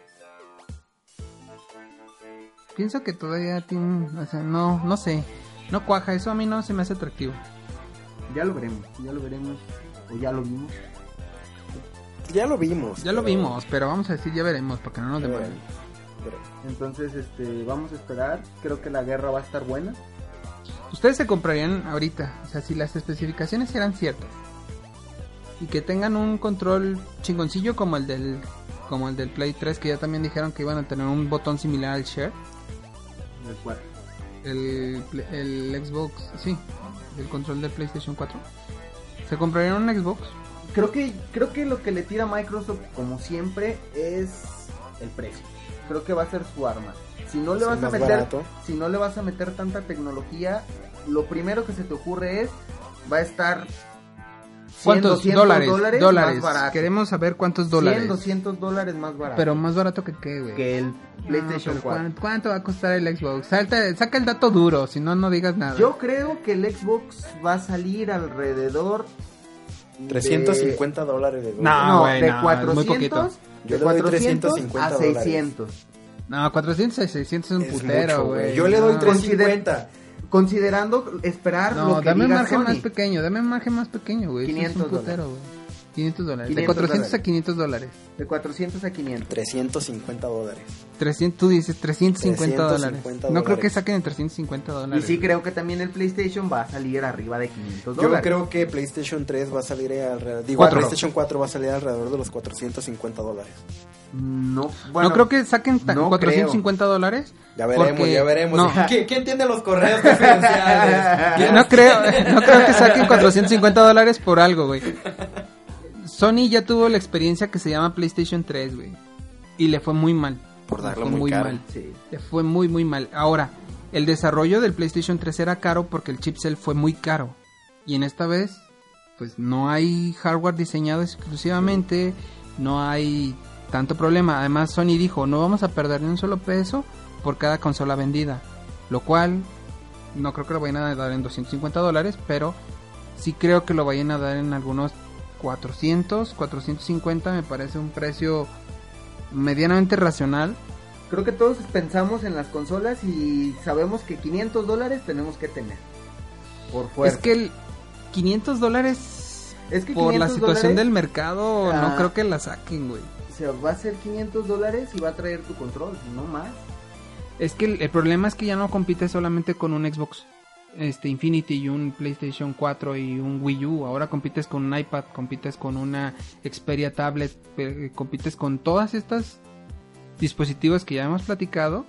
Pienso que todavía tiene, o sea, no, no sé, no cuaja, eso a mí no se me hace atractivo. Ya lo veremos, ya lo veremos. O ya lo vimos. Ya lo vimos. Ya lo vimos, pero vamos a decir ya veremos, para que no nos demanden. Entonces, este, vamos a esperar. Creo que la guerra va a estar buena. Ustedes se comprarían ahorita, o sea, si las especificaciones eran ciertas y que tengan un control chingoncillo como el del como el del Play 3 que ya también dijeron que iban a tener un botón similar al Share, el, Xbox, sí, el control del PlayStation 4? ¿Se comprarían un Xbox? Creo que, creo que lo que le tira a Microsoft, como siempre, es el precio. Creo que va a ser su arma. Si no le vas a meter, barato. si no le vas a meter tanta tecnología, lo primero que se te ocurre es va a estar 100, ¿Cuántos 200 dólares? dólares, Dólares. más barato. Queremos saber cuántos 100, dólares. 200 dólares más barato Pero más barato que qué, güey. que el PlayStation No, pero 4. ¿cuánto, cuánto va a costar el Xbox? Salta- saca el dato duro, si no, no digas nada. Yo creo que el Xbox va a salir alrededor de- 350 dólares de No, No, güey, de no, es muy 400, poquito. Yo de le doy 400 350 a dólares. 600. No, 400 y 600 es un Es putero, güey. Yo le doy No. 350. Considerando esperar No, lo que dame un margen Sony. más pequeño, dame un margen más pequeño, güey. Eso 500 es un putero, güey. 500 dólares. De 500 400 a dólares. 500 dólares. De 400 a 500. 350 dólares. 300, tú dices 350 dólares. 350 No creo que dólares. saquen en 350 Y dólares. sí creo que también el PlayStation va a salir arriba de 500 Yo dólares. creo que PlayStation 3 va a salir alrededor. Digo, Cuatro. PlayStation 4 va a salir alrededor de los 450 dólares. No, bueno, no creo que saquen no 450 dólares. Ya veremos, porque- ya veremos. No, ¿Quién, quién tiene los correos confidenciales? no creo, no creo que saquen 450 dólares por algo, güey. Sony ya tuvo la experiencia que se llama PlayStation 3, güey. Y le fue muy mal. Por Le darlo fue muy mal. Sí. Le fue muy, muy mal. Ahora, el desarrollo del PlayStation 3 era caro porque el chipset fue muy caro. Y en esta vez, pues no hay hardware diseñado exclusivamente, no hay tanto problema. Además, Sony dijo, no vamos a perder ni un solo peso por cada consola vendida. Lo cual, no creo que lo vayan a dar en 250 dólares, pero sí creo que lo vayan a dar en algunos 400, 450, me parece un precio medianamente racional. Creo que todos pensamos en las consolas y sabemos que 500 dólares tenemos que tener. Por fuerza. Es que el 500 dólares Es que por la 500 situación del mercado Ah. no creo que la saquen, güey. O sea, va a ser 500 dólares y va a traer tu control, no más. Es que el, el problema es que ya no compites solamente con un Xbox este Infinity y un PlayStation 4 y un Wii U, ahora compites con un iPad, compites con una Xperia tablet, compites con todas estas dispositivos que ya hemos platicado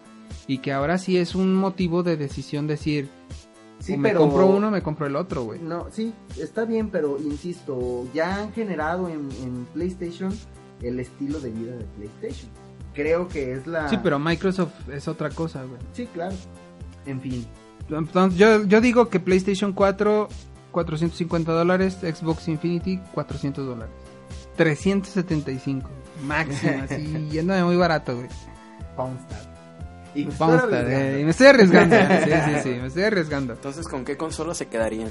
y que ahora sí es un motivo de decisión decir, Sí, o me pero compro uno, me compro el otro, güey. No, sí, está bien, pero insisto, ya han generado en, en PlayStation el estilo de vida de PlayStation. Creo que es la... Sí, pero Microsoft es otra cosa, güey. Sí, claro. En fin. Entonces, yo, yo digo que PlayStation 4, 450 dólares, Xbox Infinity, 400 dólares. 375, máximo, así, yéndome muy barato, güey. Poundstar. Y me Vamos ver, arriesgando. me estoy arriesgando, sí, sí, sí, me estoy arriesgando. Entonces, ¿con qué consola se quedarían?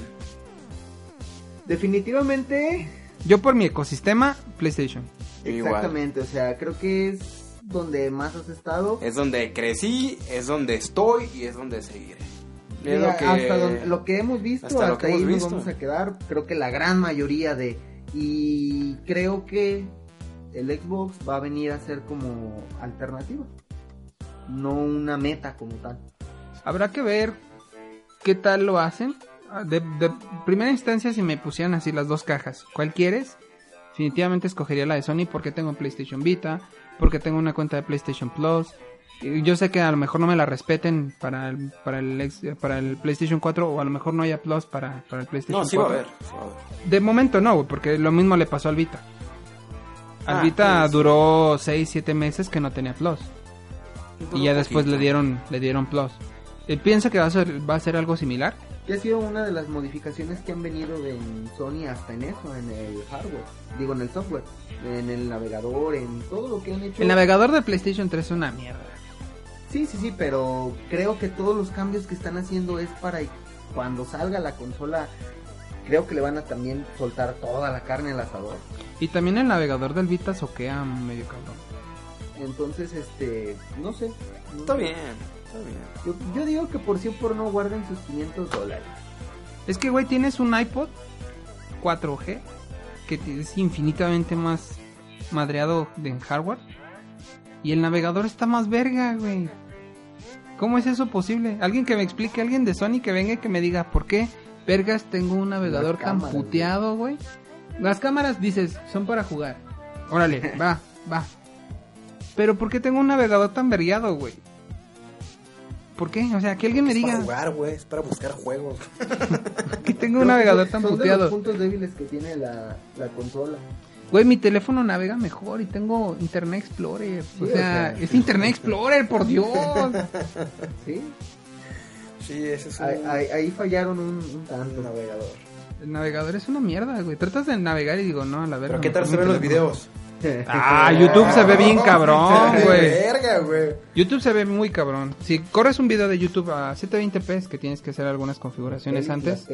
Definitivamente, Yo por mi ecosistema, PlayStation. Igual. exactamente, o sea, creo que es donde más has estado. Es donde crecí, es donde estoy y es donde seguiré. Es lo que- hasta donde- lo que hemos visto, hasta hasta, ahí hemos nos visto. vamos a quedar. Creo que la gran mayoría de. Y creo que el Xbox va a venir a ser como alternativa. No una meta como tal. Habrá que ver qué tal lo hacen. Ah, De, de primera instancia, si me pusieran así las dos cajas, ¿cuál quieres? Definitivamente escogería la de Sony porque tengo PlayStation Vita, porque tengo una cuenta de PlayStation Plus. Yo sé que a lo mejor no me la respeten para el, para el, ex- para el PlayStation 4 o a lo mejor no haya Plus para, para el PlayStation No, sí va a 4. haber. sí va a haber. De momento no, porque lo mismo le pasó al Vita. Al Ah, Vita sí. duró 6, 7 meses que no tenía Plus. Y ya después le dieron, le dieron Plus. Eh, Pienso que va a ser, va a ser algo similar. Que ha sido una de las modificaciones que han venido de Sony hasta en eso, en el hardware. Digo, en el software. En el navegador, en todo lo que han hecho. El navegador de PlayStation 3 es una mierda. Sí, sí, sí, pero creo que todos los cambios que están haciendo es para cuando salga la consola, creo que le van a también soltar toda la carne al asador. Y también el navegador del Vita soquea medio cabrón. Entonces, este, no sé. no Está sé. bien, está bien. Yo, yo digo que por sí o por no guarden sus 500 dólares. Es que, güey, tienes un iPod 4G que es infinitamente más madreado de en hardware. Y el navegador está más verga, güey. ¿Cómo es eso posible? Alguien que me explique, alguien de Sony que venga y que me diga por qué vergas tengo un navegador tan cámaras, puteado, güey. Las cámaras, dices, son para jugar. Órale, va, va. Pero ¿por qué tengo un navegador tan vergueado, güey? ¿Por qué? O sea, que alguien me Es diga... para jugar, güey, es para buscar juegos. tengo Creo un que navegador tan son de puteado. los puntos débiles que tiene la, la consola. Güey, mi teléfono navega mejor y tengo Internet Explorer. o sea, o sea. es Internet Explorer, por Dios. ¿Sí? Sí, ese es un Ahí, ahí- ahí fallaron un, un tanto. navegador. El navegador es una mierda, güey. Tratas de navegar y digo, no, a la verdad. Pero ¿qué tal se ven los videos? Ah, YouTube se ve bien cabrón, güey. Verga, güey. YouTube se ve muy cabrón. Si corres un video de YouTube a 720p, es que tienes que hacer algunas configuraciones antes.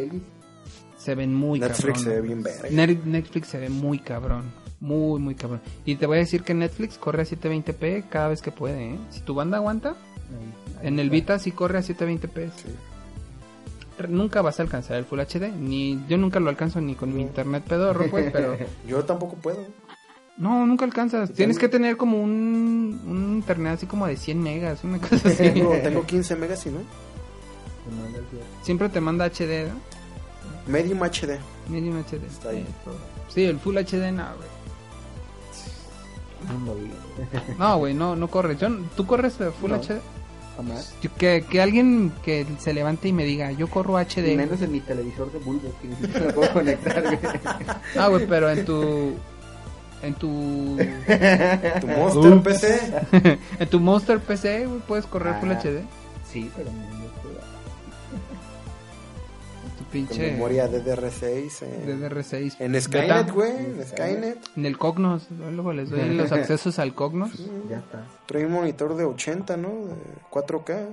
Se ven muy Netflix cabrón. se ve bien verga. Netflix se ve muy cabrón. Muy, muy cabrón. Y te voy a decir que Netflix corre a 720p cada vez que puede, ¿eh? Si tu banda aguanta, Ahí, ahí en el. Vita sí corre a 720p. R- Nunca vas a alcanzar el Full HD. Ni, yo nunca lo alcanzo ni con mi internet pedorro, pues, pero... Yo tampoco puedo. No, nunca alcanzas. Tienes que tener como un, un internet así como de 100 megas, una cosa así. Tengo, tengo 15 megas y no. Siempre te manda HD, ¿no? Medium HD. Mínimo HD. Está ahí. Sí, el Full HD no, güey. No, güey, no, no corre. Yo, ¿Tú corres Full No. HD? Jamás. Yo- que, que alguien que se levante y me diga, yo corro HD. Y menos en mi televisor de bulbos que ni siquiera puedo conectar. güey. Ah, güey, pero en tu... En tu... Tu Monster PC. en tu Monster PC, güey, puedes correr Full Ah. HD. Sí, pero no, pinche... memoria DDR6. eh. DDR6. En. Skynet, güey. En Skynet. En el Cognos. Luego les doy los accesos al Cognos. Ya está. Trae un monitor de 80, ¿no? De 4K.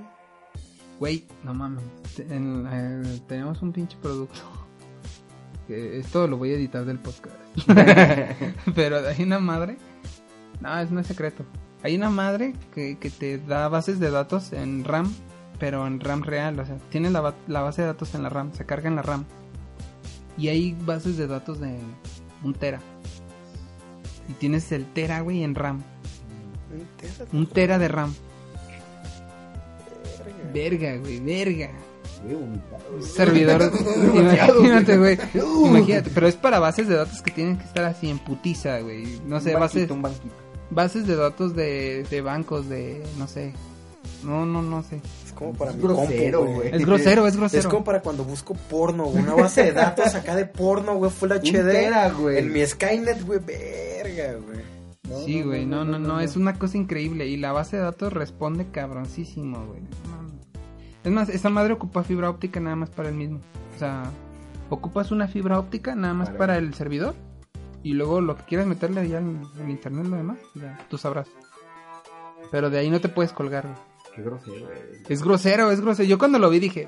Güey, no mames. En- eh, tenemos un pinche producto. Que esto lo voy a editar del podcast. Pero hay una madre. No, es no es secreto. Hay una madre que, que te da bases de datos en RAM, pero en RAM real. O sea, tienes la, ba- la base de datos en la RAM, se carga en la RAM. Y hay bases de datos de un tera. Y tienes el tera, güey, en RAM. Un tera de RAM. Verga, güey, verga. Servidor. imagínate, güey. Imagínate, pero es para bases de datos que tienen que estar así en putiza, güey. No sé, un bases, banquito, un banquito. bases de datos de, de bancos, de. No sé. No, no, no sé. Es como para Es mi grosero, compu, güey. Es grosero, es Es grosero. como para cuando busco porno, güey. Una base de datos acá de porno, güey. Full HD. tera, güey. En mi Skynet, güey. Verga, güey. Sí, güey, no, no, no, es una cosa increíble. Y la base de datos responde cabroncísimo, güey. Es más, esa madre ocupa fibra óptica nada más para el mismo. O sea, ocupas una fibra óptica nada más Para- para el servidor. Y luego lo que quieras meterle allá en, en internet, lo demás, ya, tú sabrás. Pero de ahí no te puedes colgar, güey. Qué grosero. Es grosero, es grosero. Yo cuando lo vi dije,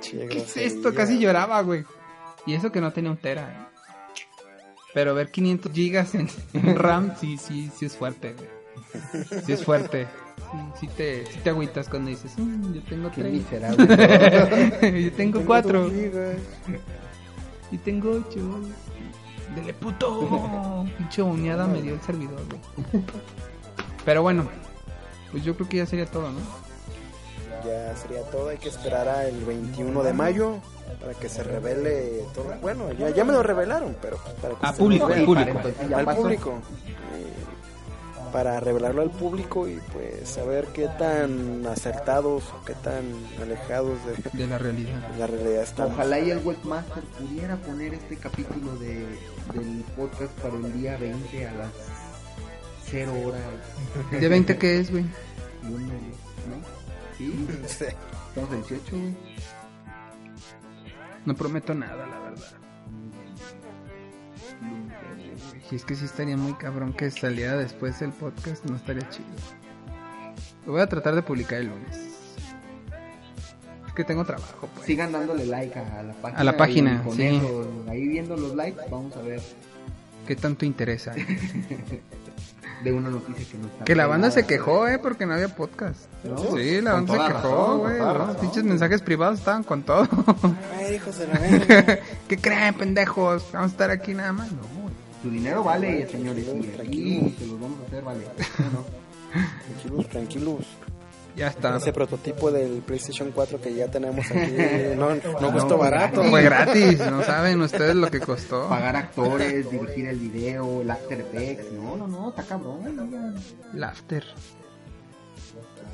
¿qué es esto? Casi lloraba, güey. Y eso que no tenía un tera, ¿eh? Pero ver 500 gigas en, en RAM, sí, sí, sí es fuerte, güey. Sí es fuerte. Sí, sí te, sí te agüitas cuando dices, "Mm, yo tengo Qué tres. miserable. yo tengo cuatro. dos gigas. Y tengo ocho. Dele puto. Pinche uñada me dio el servidor, güey. Pero bueno, pues yo creo que ya sería todo, ¿no? Ya sería todo. Hay que esperar al 21 de mayo para que se revele todo. Bueno, ya, ya me lo revelaron, pero para que A se público, revele al público. Entonces, ya al pasó. público. Eh, para revelarlo al público y pues saber qué tan acertados o qué tan alejados de De la realidad. la realidad estamos. Ojalá y el webmaster pudiera poner este capítulo de, del podcast para el día 20 a las 0 horas ¿De 20 qué es, güey? Y ¿no? Sí, Sí. estamos en 18, güey. No prometo nada, la verdad. Si es que sí estaría muy cabrón que saliera después el podcast, no estaría chido. Lo voy a tratar de publicar el lunes. Es que tengo trabajo, pues. Sigan dándole like a la página. A la página, y con sí. eso, ahí viendo los likes, vamos a ver ¿Qué tanto interesa? de una noticia que no está. que la banda se quejó, eh, porque no había podcast. ¿No? Sí, la banda se quejó, güey. Los pinches mensajes privados estaban con todo. Ay, hijos de la verga. ¿Qué creen, pendejos? Vamos a estar aquí nada más. No, güey. Su dinero vale, señores. Y aquí se los vamos a hacer, vale. ¿no? Tranquilos, tranquilos. Ya está. Ese prototipo del PlayStation 4 que ya tenemos aquí no, no costó barato. Fue gratis, no saben ustedes lo que costó. Pagar actores, dirigir el video, el After Effects. No, no, no, está cabrón. oigan. Laughter.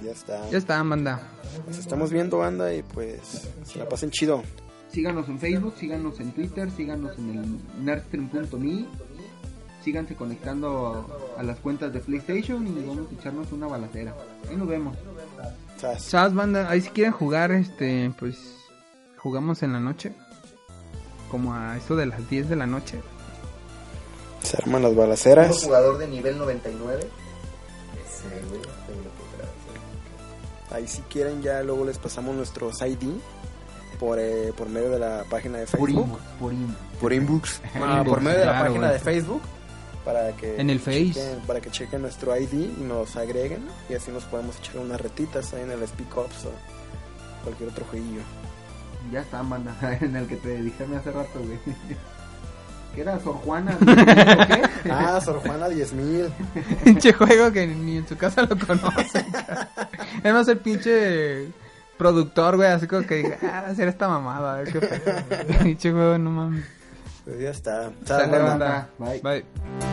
Ya está. Ya está, banda. Nos estamos viendo, banda, y pues se la pasen chido. síganos en Facebook, síganos en Twitter, síganos en el nerdstream.me. Síganse conectando a, a las cuentas de PlayStation y vamos a echarnos una balacera. Ahí nos vemos. Sas. Banda, ahí si quieren jugar, este, pues jugamos en la noche. Como a eso de las 10 de la noche. Se arman las balaceras. jugador de nivel 99. Ese, güey. Ahí si quieren ya luego les pasamos nuestros ID por, eh, por medio de la página de Por Facebook. inbox. Por inbox. Por Ah, por medio de la página de Facebook. Para que En el Face. chequen- para que chequen nuestro ID y nos agreguen. Y así nos podemos echar unas retitas ahí en el Speak Ups o cualquier otro jueguillo. Ya está, manda, en el que te dijeron hace rato, güey. ¿Qué era? ¿Sor Juana? Ah, Sor Juana 10000. pinche juego que ni en su casa lo conocen. es más el pinche productor, güey, así como que diga, ah, hacer esta mamada, a ver qué pedo. pinche juego, no mames. Pues ya está. Banda. Bye. Bye.